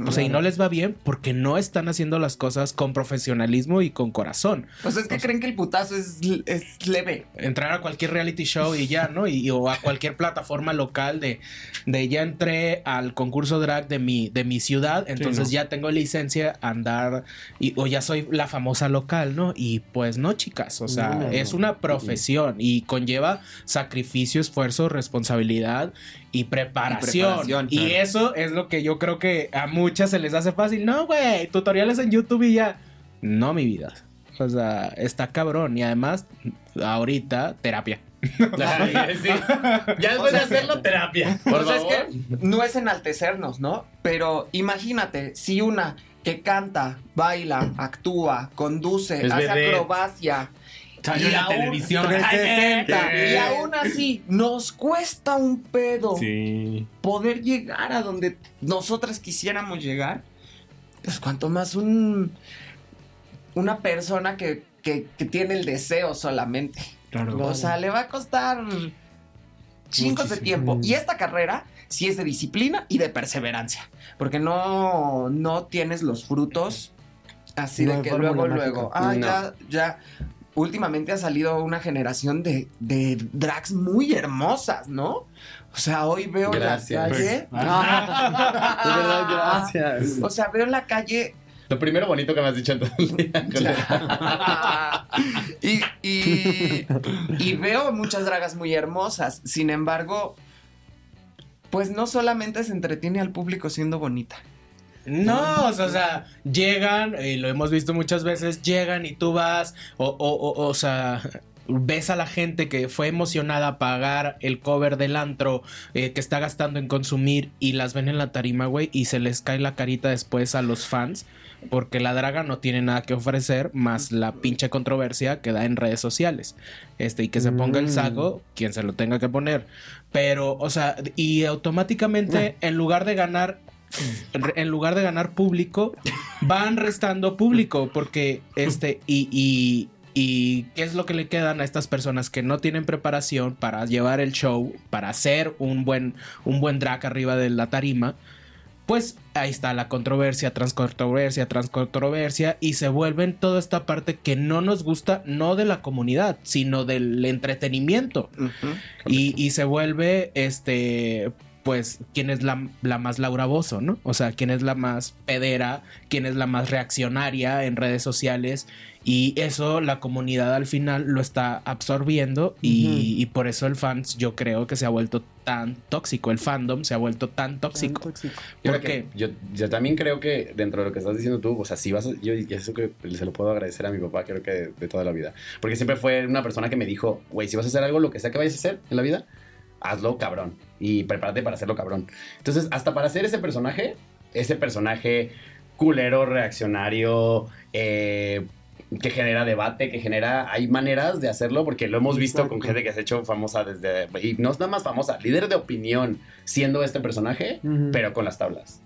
O sea, y no les va bien porque no están haciendo las cosas con profesionalismo y con corazón. Pues es que creen que el putazo es, es leve. Entrar a cualquier reality show y ya, ¿no? Y, o a cualquier plataforma local de, de ya entré al concurso drag de mi, de mi ciudad, entonces ¿no? ya tengo licencia a andar y, o ya soy la famosa local, ¿no? Y pues no, chicas, o sea, No, es una profesión y conlleva sacrificio, esfuerzo, responsabilidad y preparación. preparación, Y, claro. eso es lo que yo creo que a muchas se les hace fácil. No, güey, tutoriales en YouTube y ya. No, mi vida. O sea, está cabrón. Y además, ahorita, terapia. Sí. Ya después de hacerlo, terapia. Por Pues es favor. que no es enaltecernos, ¿no? Pero imagínate, si una que canta, baila, actúa, conduce, Es hace vedette. acrobacia. Salió en la aún- televisión. 360, ¿Qué? y aún así nos cuesta un pedo Sí. poder llegar a donde nosotras quisiéramos llegar. Pues cuanto más un una persona que, que- que tiene el deseo solamente. Claro. O sea, le va a costar chingos de tiempo. Y esta carrera sí es de disciplina y de perseverancia. Porque no, no tienes los frutos así No de que luego, mágica. luego. Ah, No. ya, ya. Últimamente ha salido una generación de, de drags muy hermosas, ¿no? O sea, hoy veo Gracias. la calle. De verdad, gracias. O sea, veo en la calle Lo primero bonito que me has dicho en todo el día. y, y, y veo muchas dragas muy hermosas. Sin embargo, pues no solamente se entretiene al público siendo bonita. No, o sea, llegan, y lo hemos visto muchas veces, llegan y tú vas, o, o, o, o sea, ves a la gente que fue emocionada a pagar el cover del antro eh, que está gastando en consumir y las ven en la tarima, güey, y se les cae la carita después a los fans. Porque la draga no tiene nada que ofrecer más la pinche controversia que da en redes sociales. Este, y que se ponga el Mm. saco, quien se lo tenga que poner. Pero, o sea, y automáticamente, en lugar de ganar en lugar de ganar público, van restando público, porque este, y, y, y qué es lo que le quedan a estas personas que no tienen preparación para llevar el show, para hacer un buen, un buen drag arriba de la tarima. Pues ahí está la controversia, transcontroversia, transcontroversia, y se vuelven toda esta parte que no nos gusta, no de la comunidad, sino del entretenimiento. Y, y se vuelve, este, pues, quién es la, la más Laura Bozo, ¿no? O sea, quién es la más pedera, quién es la más reaccionaria en redes sociales. Y eso la comunidad al final lo está absorbiendo y, Ujú. y por eso el fans yo creo que se ha vuelto tan tóxico, el fandom se ha vuelto tan tóxico. tóxico. Yo, ¿Por creo qué? que- yo, yo también creo que dentro de lo que estás diciendo tú, o sea, si vas a, yo eso que se lo puedo agradecer a mi papá, creo que de, de toda la vida. Porque siempre fue una persona que me dijo, güey, si vas a hacer algo, lo que sea que vayas a hacer en la vida, hazlo cabrón. Y prepárate para hacerlo cabrón. Entonces, hasta para hacer ese personaje, ese personaje culero, reaccionario, eh, que genera debate, que genera. Hay maneras de hacerlo porque lo hemos visto con gente que se ha hecho famosa desde. Y no es nada más famosa, líder de opinión siendo este personaje, pero con las tablas.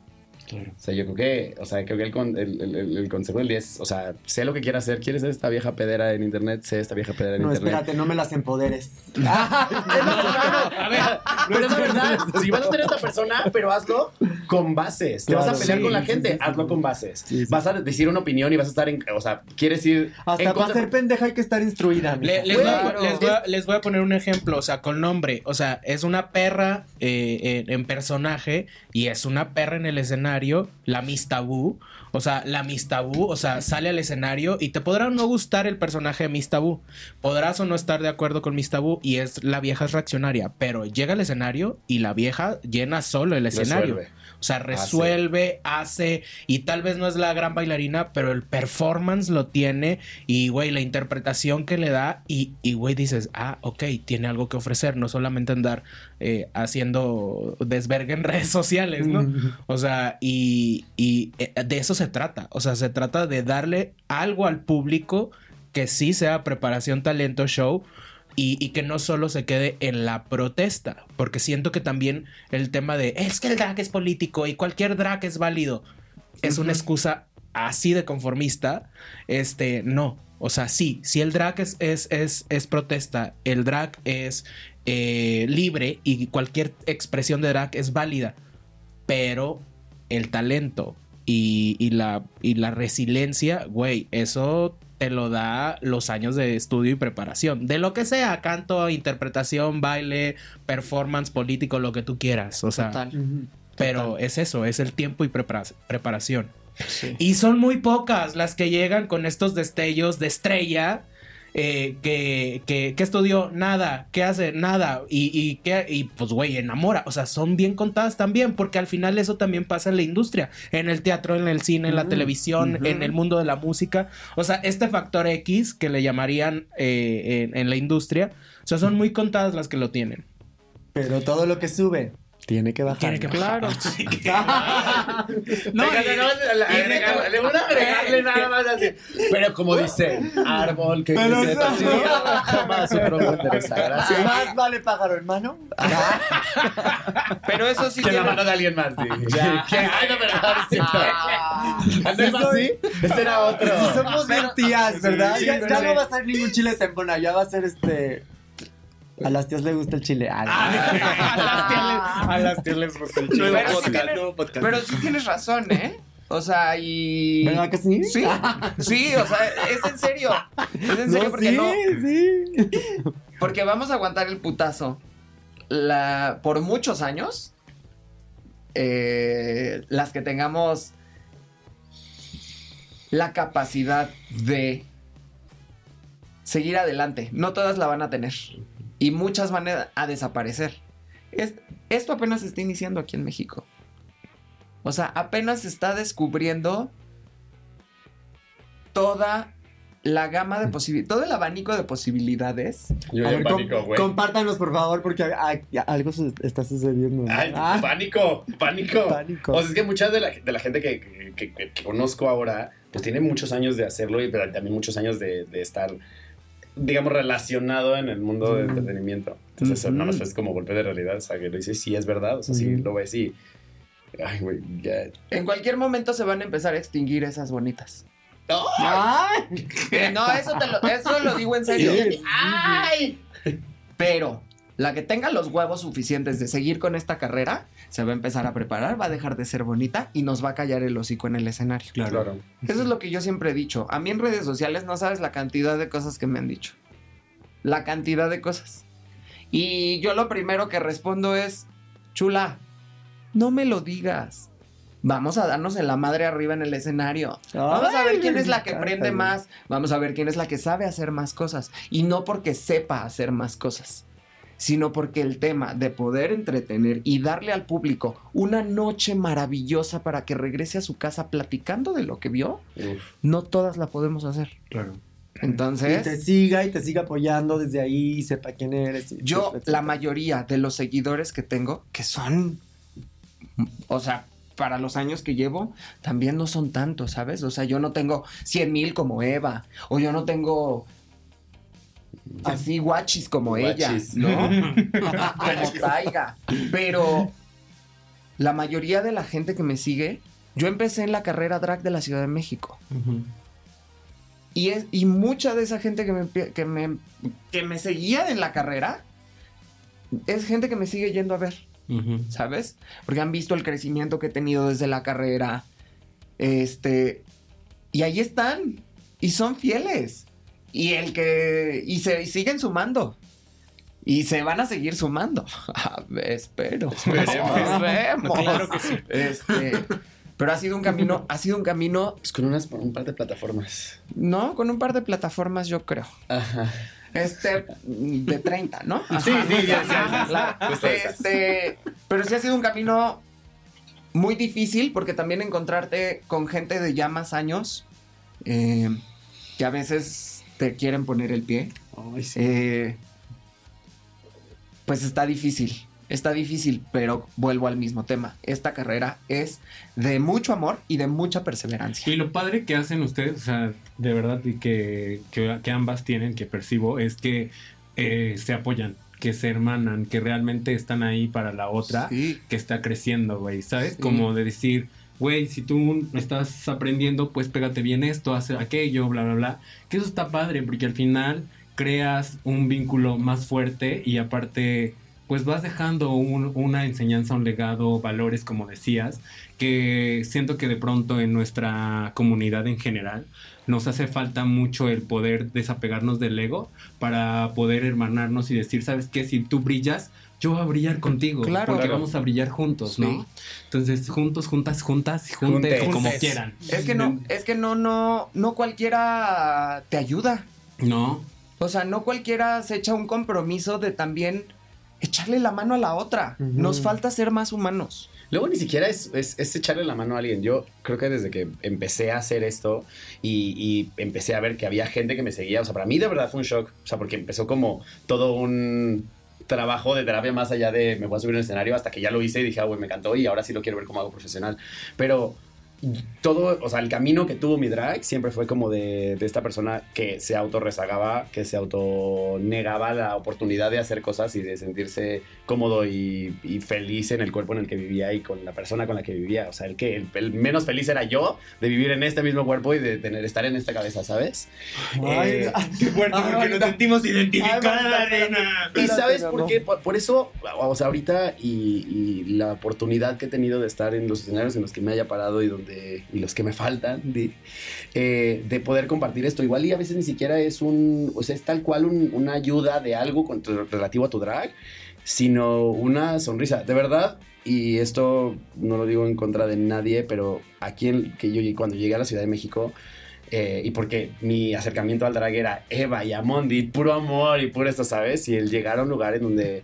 Claro. O sea, yo creo que, o sea, creo que el, con- el, el- consejo del día es, o sea, sé lo que quieras hacer. ¿Quieres ser esta vieja pedera en internet? Sé esta vieja pedera en No, internet. espérate, no me las empoderes. A ver, pero es la verdad. Si vas a ser esta persona, pero hazlo con bases. Te vas a pelear sí, con la gente, sí, sí. hazlo con bases. Sí, sí. Vas a decir una opinión y vas a estar en, o sea, quieres ir Hasta en para contra- ser pendeja hay que estar instruida. Le- les, voy a, Claro. les voy a- les voy a poner un ejemplo, o sea, con nombre. O sea, es una perra eh, en, en personaje y es una perra en el escenario, la Miss Tabú. O sea, la Miss Tabú, o sea, sale al escenario y te podrá no gustar el personaje de Miss Tabú. Podrás o no estar de acuerdo con Miss Tabú y es la vieja es reaccionaria, pero llega al escenario y la vieja llena solo el escenario. Resuelve. O sea, resuelve, hace, y tal vez no es la gran bailarina, pero el performance lo tiene y, güey, la interpretación que le da y, y, güey, dices, ah, ok, tiene algo que ofrecer, no solamente andar eh, haciendo desvergue en redes sociales, ¿no? O sea, y, y eh, de eso se trata, o sea, se trata de darle algo al público que sí sea preparación, talento, show, y, y que no solo se quede en la protesta, porque siento que también el tema de es que el drag es político y cualquier drag es válido es una excusa así de conformista. Este, no. O sea, sí, si el drag es, es, es, es protesta, el drag es eh, libre y cualquier expresión de drag es válida, pero el talento y, y la, y la resiliencia, güey, eso te lo da los años de estudio y preparación. De lo que sea, canto, interpretación, baile, performance, político, lo que tú quieras. O sea, Total. pero es eso, es el tiempo y prepara- preparación. Y son muy pocas las que llegan con estos destellos de estrella. Eh, que, que, que estudió nada, que hace nada y, y, que, y pues güey, enamora, o sea, son bien contadas también, porque al final eso también pasa en la industria, en el teatro, en el cine, en la Mm, televisión, en el mundo de la música, o sea, este factor X que le llamarían eh, en, en la industria, o sea, son muy contadas las que lo tienen. Pero todo lo que sube tiene que bajar. Tiene que Claro. No, Venga, no, no, le- agregarle- le voy a agregarle nada más así. Pero como dice, árbol que Pero crece eso- torcido, jamás su endereza. Gracias. Más vale pájaro, hermano. Pero eso sí Que la tiene- mano de alguien más. sí. Ya. Que- Ay, no, pero no, es cierto. Ah. ¿Antes más así? Este era otro. Si somos bien tías, ¿verdad? Sí, ya, sí, ya sí. no va a ser ningún chile tempona, ya va a ser este. A las tías les gusta el chile. Ah, A las tías les gusta el Pero chile. sí tienes- Pero sí tienes razón, ¿eh? O sea, y. ¿Verdad que sí? Sí, sí, o sea, es en serio. Es en serio No, porque sí, no. sí. Porque vamos a aguantar el putazo. La, por muchos años. eh, las que tengamos la capacidad de seguir adelante. No todas la van a tener. Y muchas van a, desaparecer. Es- esto apenas se está iniciando aquí en México. O sea, apenas se está descubriendo toda la gama de posibilidades, todo el abanico de posibilidades. Yo A ver, pánico, güey. compártanos, por favor, porque algo su- está sucediendo. Ay, Ah, pánico, pánico. Pánico. O sea, es que muchas de la, de la gente que, que- que- que conozco ahora, pues tiene muchos años de hacerlo y pero también muchos años de, de estar, digamos, relacionado en el mundo del entretenimiento. Entonces, eso nada más es como golpe de realidad. O sea, que lo dices, sí es verdad. O sea, sí lo ves y. Ay, güey, ya. En cualquier momento se van a empezar a extinguir esas bonitas. ¡Ay! No, eso, te lo, eso lo digo en serio. Sí, sí, ¡Ay! Pero la que tenga los huevos suficientes de seguir con esta carrera, se va a empezar a preparar, va a dejar de ser bonita y nos va a callar el hocico en el escenario. Claro. Eso es lo que yo siempre he dicho. A mí en redes sociales no sabes la cantidad de cosas que me han dicho. La cantidad de cosas. Y yo lo primero que respondo es, chula, no me lo digas. Vamos a darnos en la madre arriba en el escenario. Vamos a ver quién es la que prende más. Vamos a ver quién es la que sabe hacer más cosas. Y no porque sepa hacer más cosas, sino porque el tema de poder entretener y darle al público una noche maravillosa para que regrese a su casa platicando de lo que vio, Uf, no todas la podemos hacer. claro. Y te Entonces, siga y te siga apoyando desde ahí, sepa quién eres. y yo, etcétera, la mayoría de los seguidores que tengo, que son, o sea, para los años que llevo, también no son tantos, ¿sabes? O sea, yo no tengo 100 mil como Eva, o yo no tengo así guachis como Guachis. ella, ¿no? como Taiga. Pero la mayoría de la gente que me sigue, yo empecé en la carrera drag de la Ciudad de México. Y, es, y mucha de esa gente que me, que, me, que me seguía en la carrera es gente que me sigue yendo a ver, ¿sabes? Porque han visto el crecimiento que he tenido desde la carrera. Este. Y ahí están. Y son fieles. Y el que. Y se y siguen sumando. Y se van a seguir sumando. Espero. Esperemos. Esperemos. Claro que sí. Este, pero ha sido un camino, ha sido un camino. Pues con unas, un par de plataformas. No, con un par de plataformas, yo creo. Ajá. Este, de 30, ¿no? Sí, Ajá. sí, ya, ya, ya. Claro. Justo esas. Este, pero sí ha sido un camino muy difícil porque también encontrarte con gente de ya más años eh, que a veces te quieren poner el pie. Eh, pues está difícil. Está difícil, pero vuelvo al mismo tema. Esta carrera es de mucho amor y de mucha perseverancia. Y lo padre que hacen ustedes, o sea, de verdad, y que, que, que ambas tienen, que percibo, es que eh, se apoyan, que se hermanan, que realmente están ahí para la otra, que está creciendo, güey, ¿sabes? Sí. Como de decir, güey, si tú estás aprendiendo, pues pégate bien esto, haz aquello, bla, bla, bla. Que eso está padre, porque al final creas un vínculo más fuerte y aparte pues vas dejando un- una enseñanza, un legado, valores, como decías, que siento que de pronto en nuestra comunidad en general nos hace falta mucho el poder desapegarnos del ego para poder hermanarnos y decir, ¿sabes qué? Si tú brillas, yo voy a brillar contigo, Claro. porque Claro. vamos a brillar juntos, ¿no? Sí. Entonces, juntos, juntas, juntas, juntes, como quieran. Es que no, es que no, no, no cualquiera te ayuda. No. O sea, no cualquiera se echa un compromiso de también echarle la mano a la otra. Nos falta ser más humanos. Luego ni siquiera es, es- es echarle la mano a alguien. Yo creo que desde que empecé a hacer esto y, y empecé a ver que había gente que me seguía, o sea, para mí de verdad fue un shock. O sea, porque empezó como todo un trabajo de terapia más allá de me voy a subir un escenario hasta que ya lo hice y dije, ah, güey, me encantó y ahora sí lo quiero ver como algo profesional. Pero todo, o sea, el camino que tuvo mi drag siempre fue como de, de esta persona que se autorrezagaba, que se autonegaba la oportunidad de hacer cosas y de sentirse cómodo y, y feliz en el cuerpo en el que vivía y con la persona con la que vivía. O sea, el que el, el menos feliz era yo de vivir en este mismo cuerpo y de tener, estar en esta cabeza, ¿sabes? Ay, Eh, qué fuerte, Ay, porque nos sentimos Marta, Arena. ¿Y sabes por qué? Por, por eso, o sea, ahorita y, y la oportunidad que he tenido de estar en los escenarios en los que me haya parado y donde y los que me faltan de, eh, de poder compartir esto. Igual y a veces ni siquiera es un, o sea, es tal cual un- una ayuda de algo con relativo a tu drag, sino una sonrisa. De verdad, y esto no lo digo en contra de nadie, pero aquí en, que yo cuando llegué a la Ciudad de México, eh, y porque mi acercamiento al drag era Eva y Amondi, puro amor y puro esto, ¿sabes? Y el llegar a un lugar en donde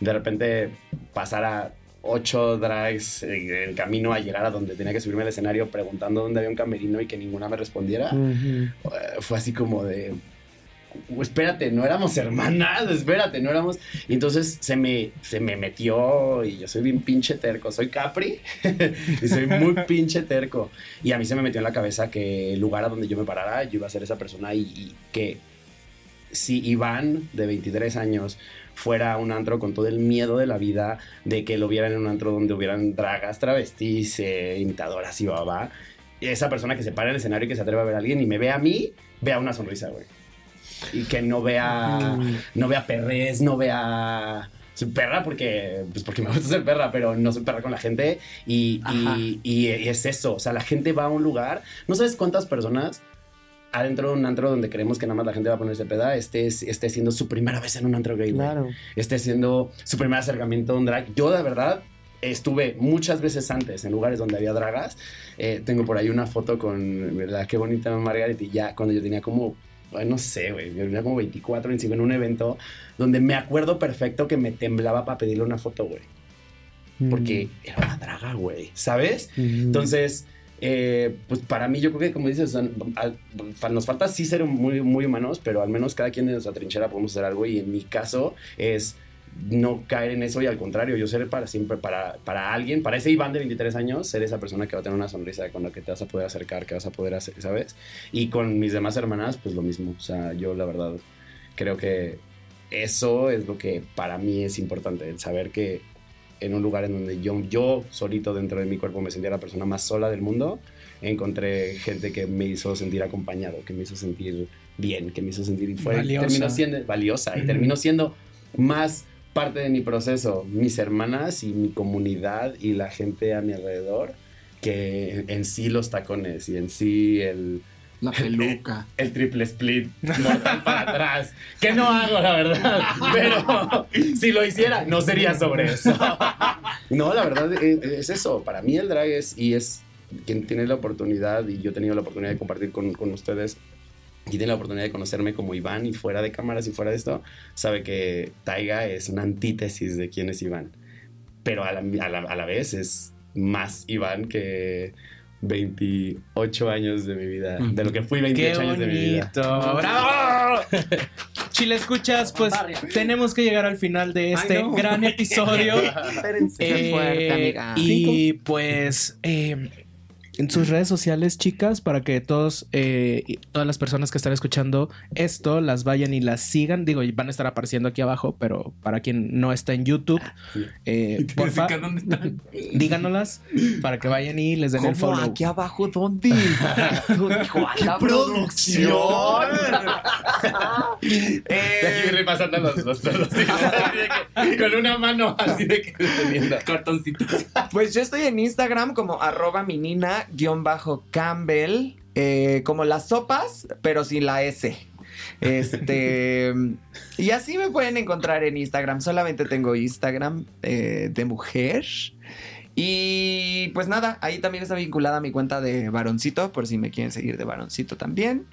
de repente pasara ocho drags en el camino a llegar a donde tenía que subirme al escenario preguntando dónde había un camerino y que ninguna me respondiera, eh, fue así como de... Espérate, no éramos hermanas, espérate, no éramos. Y entonces se me, se me metió y yo soy bien pinche terco, soy Capri y soy muy pinche terco. Y a mí se me metió en la cabeza que el lugar a donde yo me parara, yo iba a ser esa persona y, y que si Iván, de 23 años, fuera a un antro con todo el miedo de la vida de que lo vieran en un antro donde hubieran dragas, travestis, eh, imitadoras y babá, esa persona que se para en el escenario y que se atreve a ver a alguien y me ve a mí, vea una sonrisa, güey. Y que no vea, no vea perres, no vea... Soy perra porque, pues porque me gusta ser perra, pero no soy perra con la gente. Y, y, y- y es eso. O sea, la gente va a un lugar. No sabes cuántas personas adentro de un antro donde creemos que nada más la gente va a ponerse peda, esté, esté siendo su primera vez en un antro gay. Claro. Esté siendo su primer acercamiento a un drag. Yo, de verdad, estuve muchas veces antes en lugares donde había dragas. Eh, tengo por ahí una foto con, ¿verdad? Qué bonita Margarita. Y ya cuando yo tenía como, ay, no sé, güey, yo tenía como 24, 25 en un evento donde me acuerdo perfecto que me temblaba para pedirle una foto, güey. Porque era una draga, güey, ¿sabes? Entonces, eh, pues para mí yo creo que como dices, nos falta sí ser muy, muy humanos, pero al menos cada quien en nuestra trinchera podemos hacer algo y en mi caso es no caer en eso y al contrario, yo ser para siempre, para, para alguien, para ese Iván de 23 años, ser esa persona que va a tener una sonrisa con la que te vas a poder acercar, que vas a poder hacer, ¿sabes? Y con mis demás hermanas, pues lo mismo, o sea, yo la verdad creo que eso es lo que para mí es importante, el saber que en un lugar en donde yo, yo solito dentro de mi cuerpo me sentía la persona más sola del mundo, encontré gente que me hizo sentir acompañado, que me hizo sentir bien, que me hizo sentir y fue, Valiosa. terminó siendo valiosa y terminó siendo más parte de mi proceso, mis hermanas y mi comunidad y la gente a mi alrededor, que en, en sí los tacones y en sí el, La peluca. El triple split mortal para atrás. Que no hago, la verdad. Pero si lo hiciera, no sería sobre eso. No, la verdad es, es eso. Para mí el drag es y es quien tiene la oportunidad y yo he tenido la oportunidad de compartir con, con ustedes y tiene la oportunidad de conocerme como Iván y fuera de cámaras y fuera de esto, sabe que Taiga es una antítesis de quién es Iván. Pero a la, a la- a la vez es más Iván que 28 años de mi vida, de lo que fui 28 Qué años de mi vida. bonito. ¡Bravo! Chile, escuchas, pues tenemos que llegar al final de este Ay, no. gran episodio. Espérense. Qué fuerte, amiga. Y pues eh, en sus redes sociales, chicas, para que todos, eh, todas las personas que están escuchando esto las vayan y las sigan. Digo, van a estar apareciendo aquí abajo, pero para quien no está en YouTube, eh, porfa, ¿Dónde están? díganoslas para que vayan y les den el follow. ¿Aquí abajo dónde? ¡Qué producción! Eh, Y aquí repasando los, los que- Con una mano así de que. Cartoncitos. Pues yo estoy en Instagram como arroba minina guion bajo Campbell, eh, como las sopas, pero sin la S. Este y así me pueden encontrar en Instagram. Solamente tengo Instagram eh, de mujer. Y pues nada, ahí también está vinculada mi cuenta de varoncito, por si me quieren seguir de varoncito también.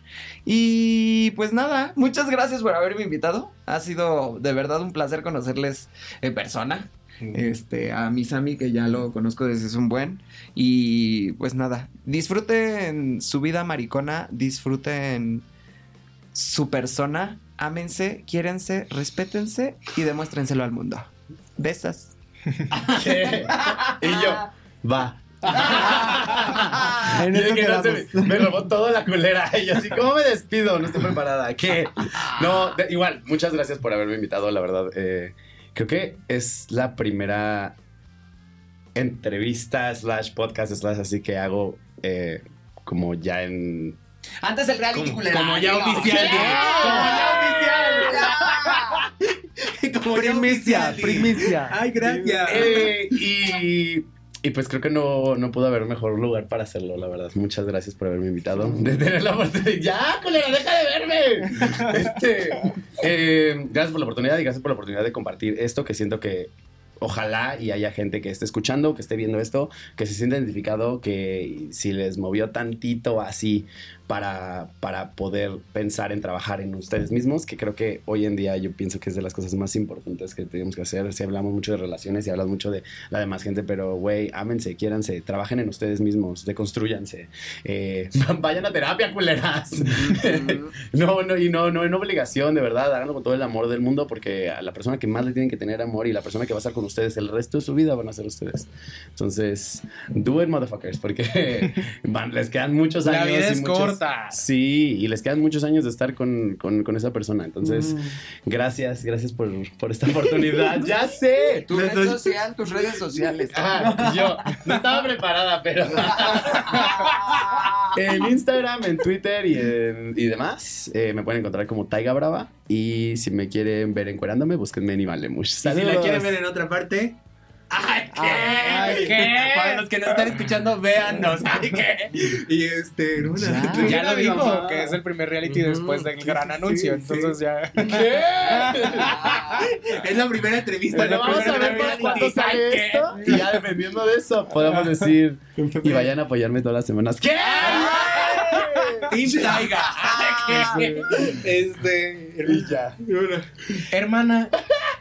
Y pues nada, muchas gracias por haberme invitado. Ha sido de verdad un placer conocerles en persona. Este, a mi Sammy, que ya lo conozco desde hace un buen. Y pues nada, disfruten su vida maricona, disfruten su persona, ámense, quiérense, respétense y demuéstrenselo al mundo. Besas. Y yo, va. En Y eso de que no se quedamos. me, me robó toda la culera. Y yo así, ¿cómo me despido? No estoy preparada. ¿Qué? No, de- igual, muchas gracias por haberme invitado, la verdad. eh, creo que es la primera entrevista slash podcast slash así que hago eh, como ya en... Antes el reality Como- como ya oficial, ¿Qué? como Primicia, primicia. Ay, gracias. Eh, y, y pues creo que no, no pudo haber mejor lugar para hacerlo, la verdad. Muchas gracias por haberme invitado. De tener la oportunidad. ¡Ya, culera, deja de verme! Este, eh, gracias por la oportunidad y gracias por la oportunidad de compartir esto que siento que ojalá y haya gente que esté escuchando, que esté viendo esto, que se sienta identificado, que si les movió tantito así para, para poder pensar en trabajar en ustedes mismos, que creo que hoy en día yo pienso que es de las cosas más importantes que tenemos que hacer. Si hablamos mucho de relaciones y hablas mucho de la demás gente, pero güey, ámense, quiéranse, trabajen en ustedes mismos, deconstruyanse, eh, vayan a terapia, culeras. no, no, y no, no en obligación, de verdad, háganlo con todo el amor del mundo, porque a la persona que más le tienen que tener amor y la persona que va a estar con ustedes el resto de su vida van a ser ustedes. Entonces, do it, motherfuckers, porque van, les quedan muchos La años. vida y es muchos- corta. Sí, y les quedan muchos años de estar con, con- con esa persona. Entonces, Mm. gracias, gracias por, por esta oportunidad. ¡Ya sé! Tu red social, tus redes sociales. Ah, yo no estaba preparada, pero. en Instagram, en Twitter y, en- y demás, eh, me pueden encontrar como Taiga Brava. Y si me quieren ver encuerándome, búsquenme en Imalemush. Y si la quieren ver en otra parte. ¡Ay, qué! Ay, ¿qué? Para los que nos están escuchando, véannos. ¡Ay, qué! Y este, no, Ya, no, ya lo dijo, que es el primer reality después del gran sí, anuncio. sí. Entonces ya. Es la primera entrevista. La vamos a ver para cuándo sale ¿qué? esto. Y ya dependiendo de eso, podemos decir. Y vayan a apoyarme todas las semanas. ¿Qué? Team Taiga. Este. Y ya. Hermana,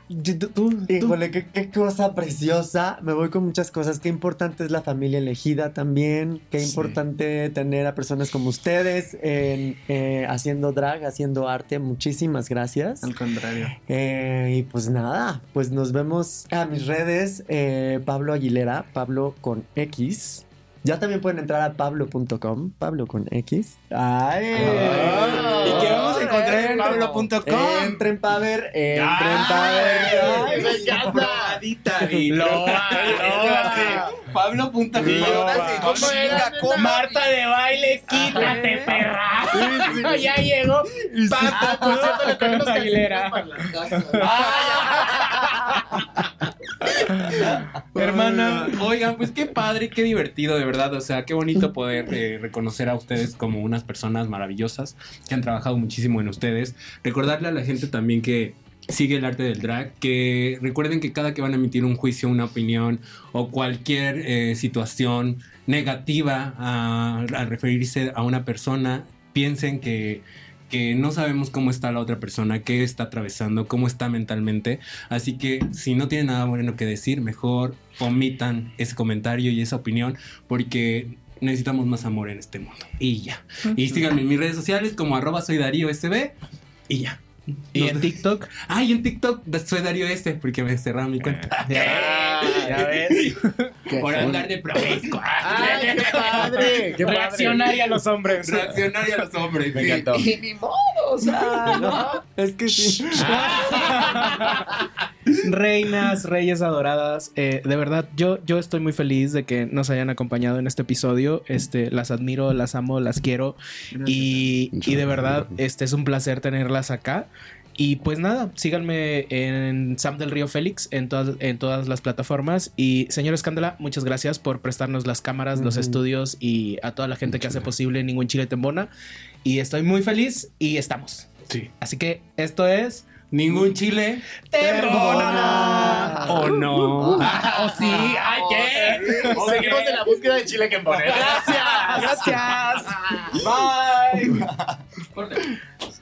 tú, tú, Híjole, qué, qué cosa preciosa. Me voy con muchas cosas. Qué importante es la familia elegida también. Qué importante tener a personas como ustedes en, eh, haciendo drag, haciendo arte. Muchísimas gracias. Al contrario. Eh, y pues nada, pues nos vemos a mis redes. eh, Pablo Aguilera, Pablo con X. Ya también pueden entrar a pablo.com, Pablo con X. ¡Ay! ¿Y qué vamos a encontrar en pablo.com? Entren para ver, entren para ver. ¡Ay, me encanta! Loba. Pablo.com. Marta de baile, quítate, perra. ya llegó. Pato, por cierto, le tenemos Aguilera. Hermana. Oigan, pues qué padre, qué divertido, de verdad. O sea, qué bonito poder eh, reconocer a ustedes como unas personas maravillosas que han trabajado muchísimo en ustedes. Recordarle a la gente también que sigue el arte del drag, que recuerden que cada que van a emitir un juicio, una opinión o cualquier eh, situación negativa a- al referirse a una persona, piensen que que no sabemos cómo está la otra persona, qué está atravesando, cómo está mentalmente. Así que si no tienen nada bueno que decir, mejor omitan ese comentario y esa opinión porque necesitamos más amor en este mundo. Y ya. Y síganme en mis redes sociales como arroba soy Darío SB y ya. ¿Y en TikTok? Ah, y en TikTok soy Darío S porque me cerraron mi cuenta. ya ves. Por andar de promiscuo. Ay, qué padre, qué padre. Reaccionaria a los hombres. Reaccionaria a los hombres. Me sí. encantó. Y ni modo, o sea, ¿no? Es que sí. Reinas, reyes adoradas, eh, de verdad, yo, yo estoy muy feliz de que nos hayan acompañado en este episodio. Este, las admiro, las amo, las quiero. Y, y de verdad, este es un placer tenerlas acá. Y pues nada, síganme en Sam del Río Félix en, todas en todas las plataformas. Y señor Escándala, muchas gracias por prestarnos las cámaras, los estudios y a toda la gente que hace posible Ningún Chile Tembona. Y estoy muy feliz y estamos. Sí. Así que esto es Ningún chile. Tembona. ¿O no? Ah, ¿O sí? ¿Ay, qué? Seguimos en la búsqueda de chile que poner. Gracias. Gracias. Bye.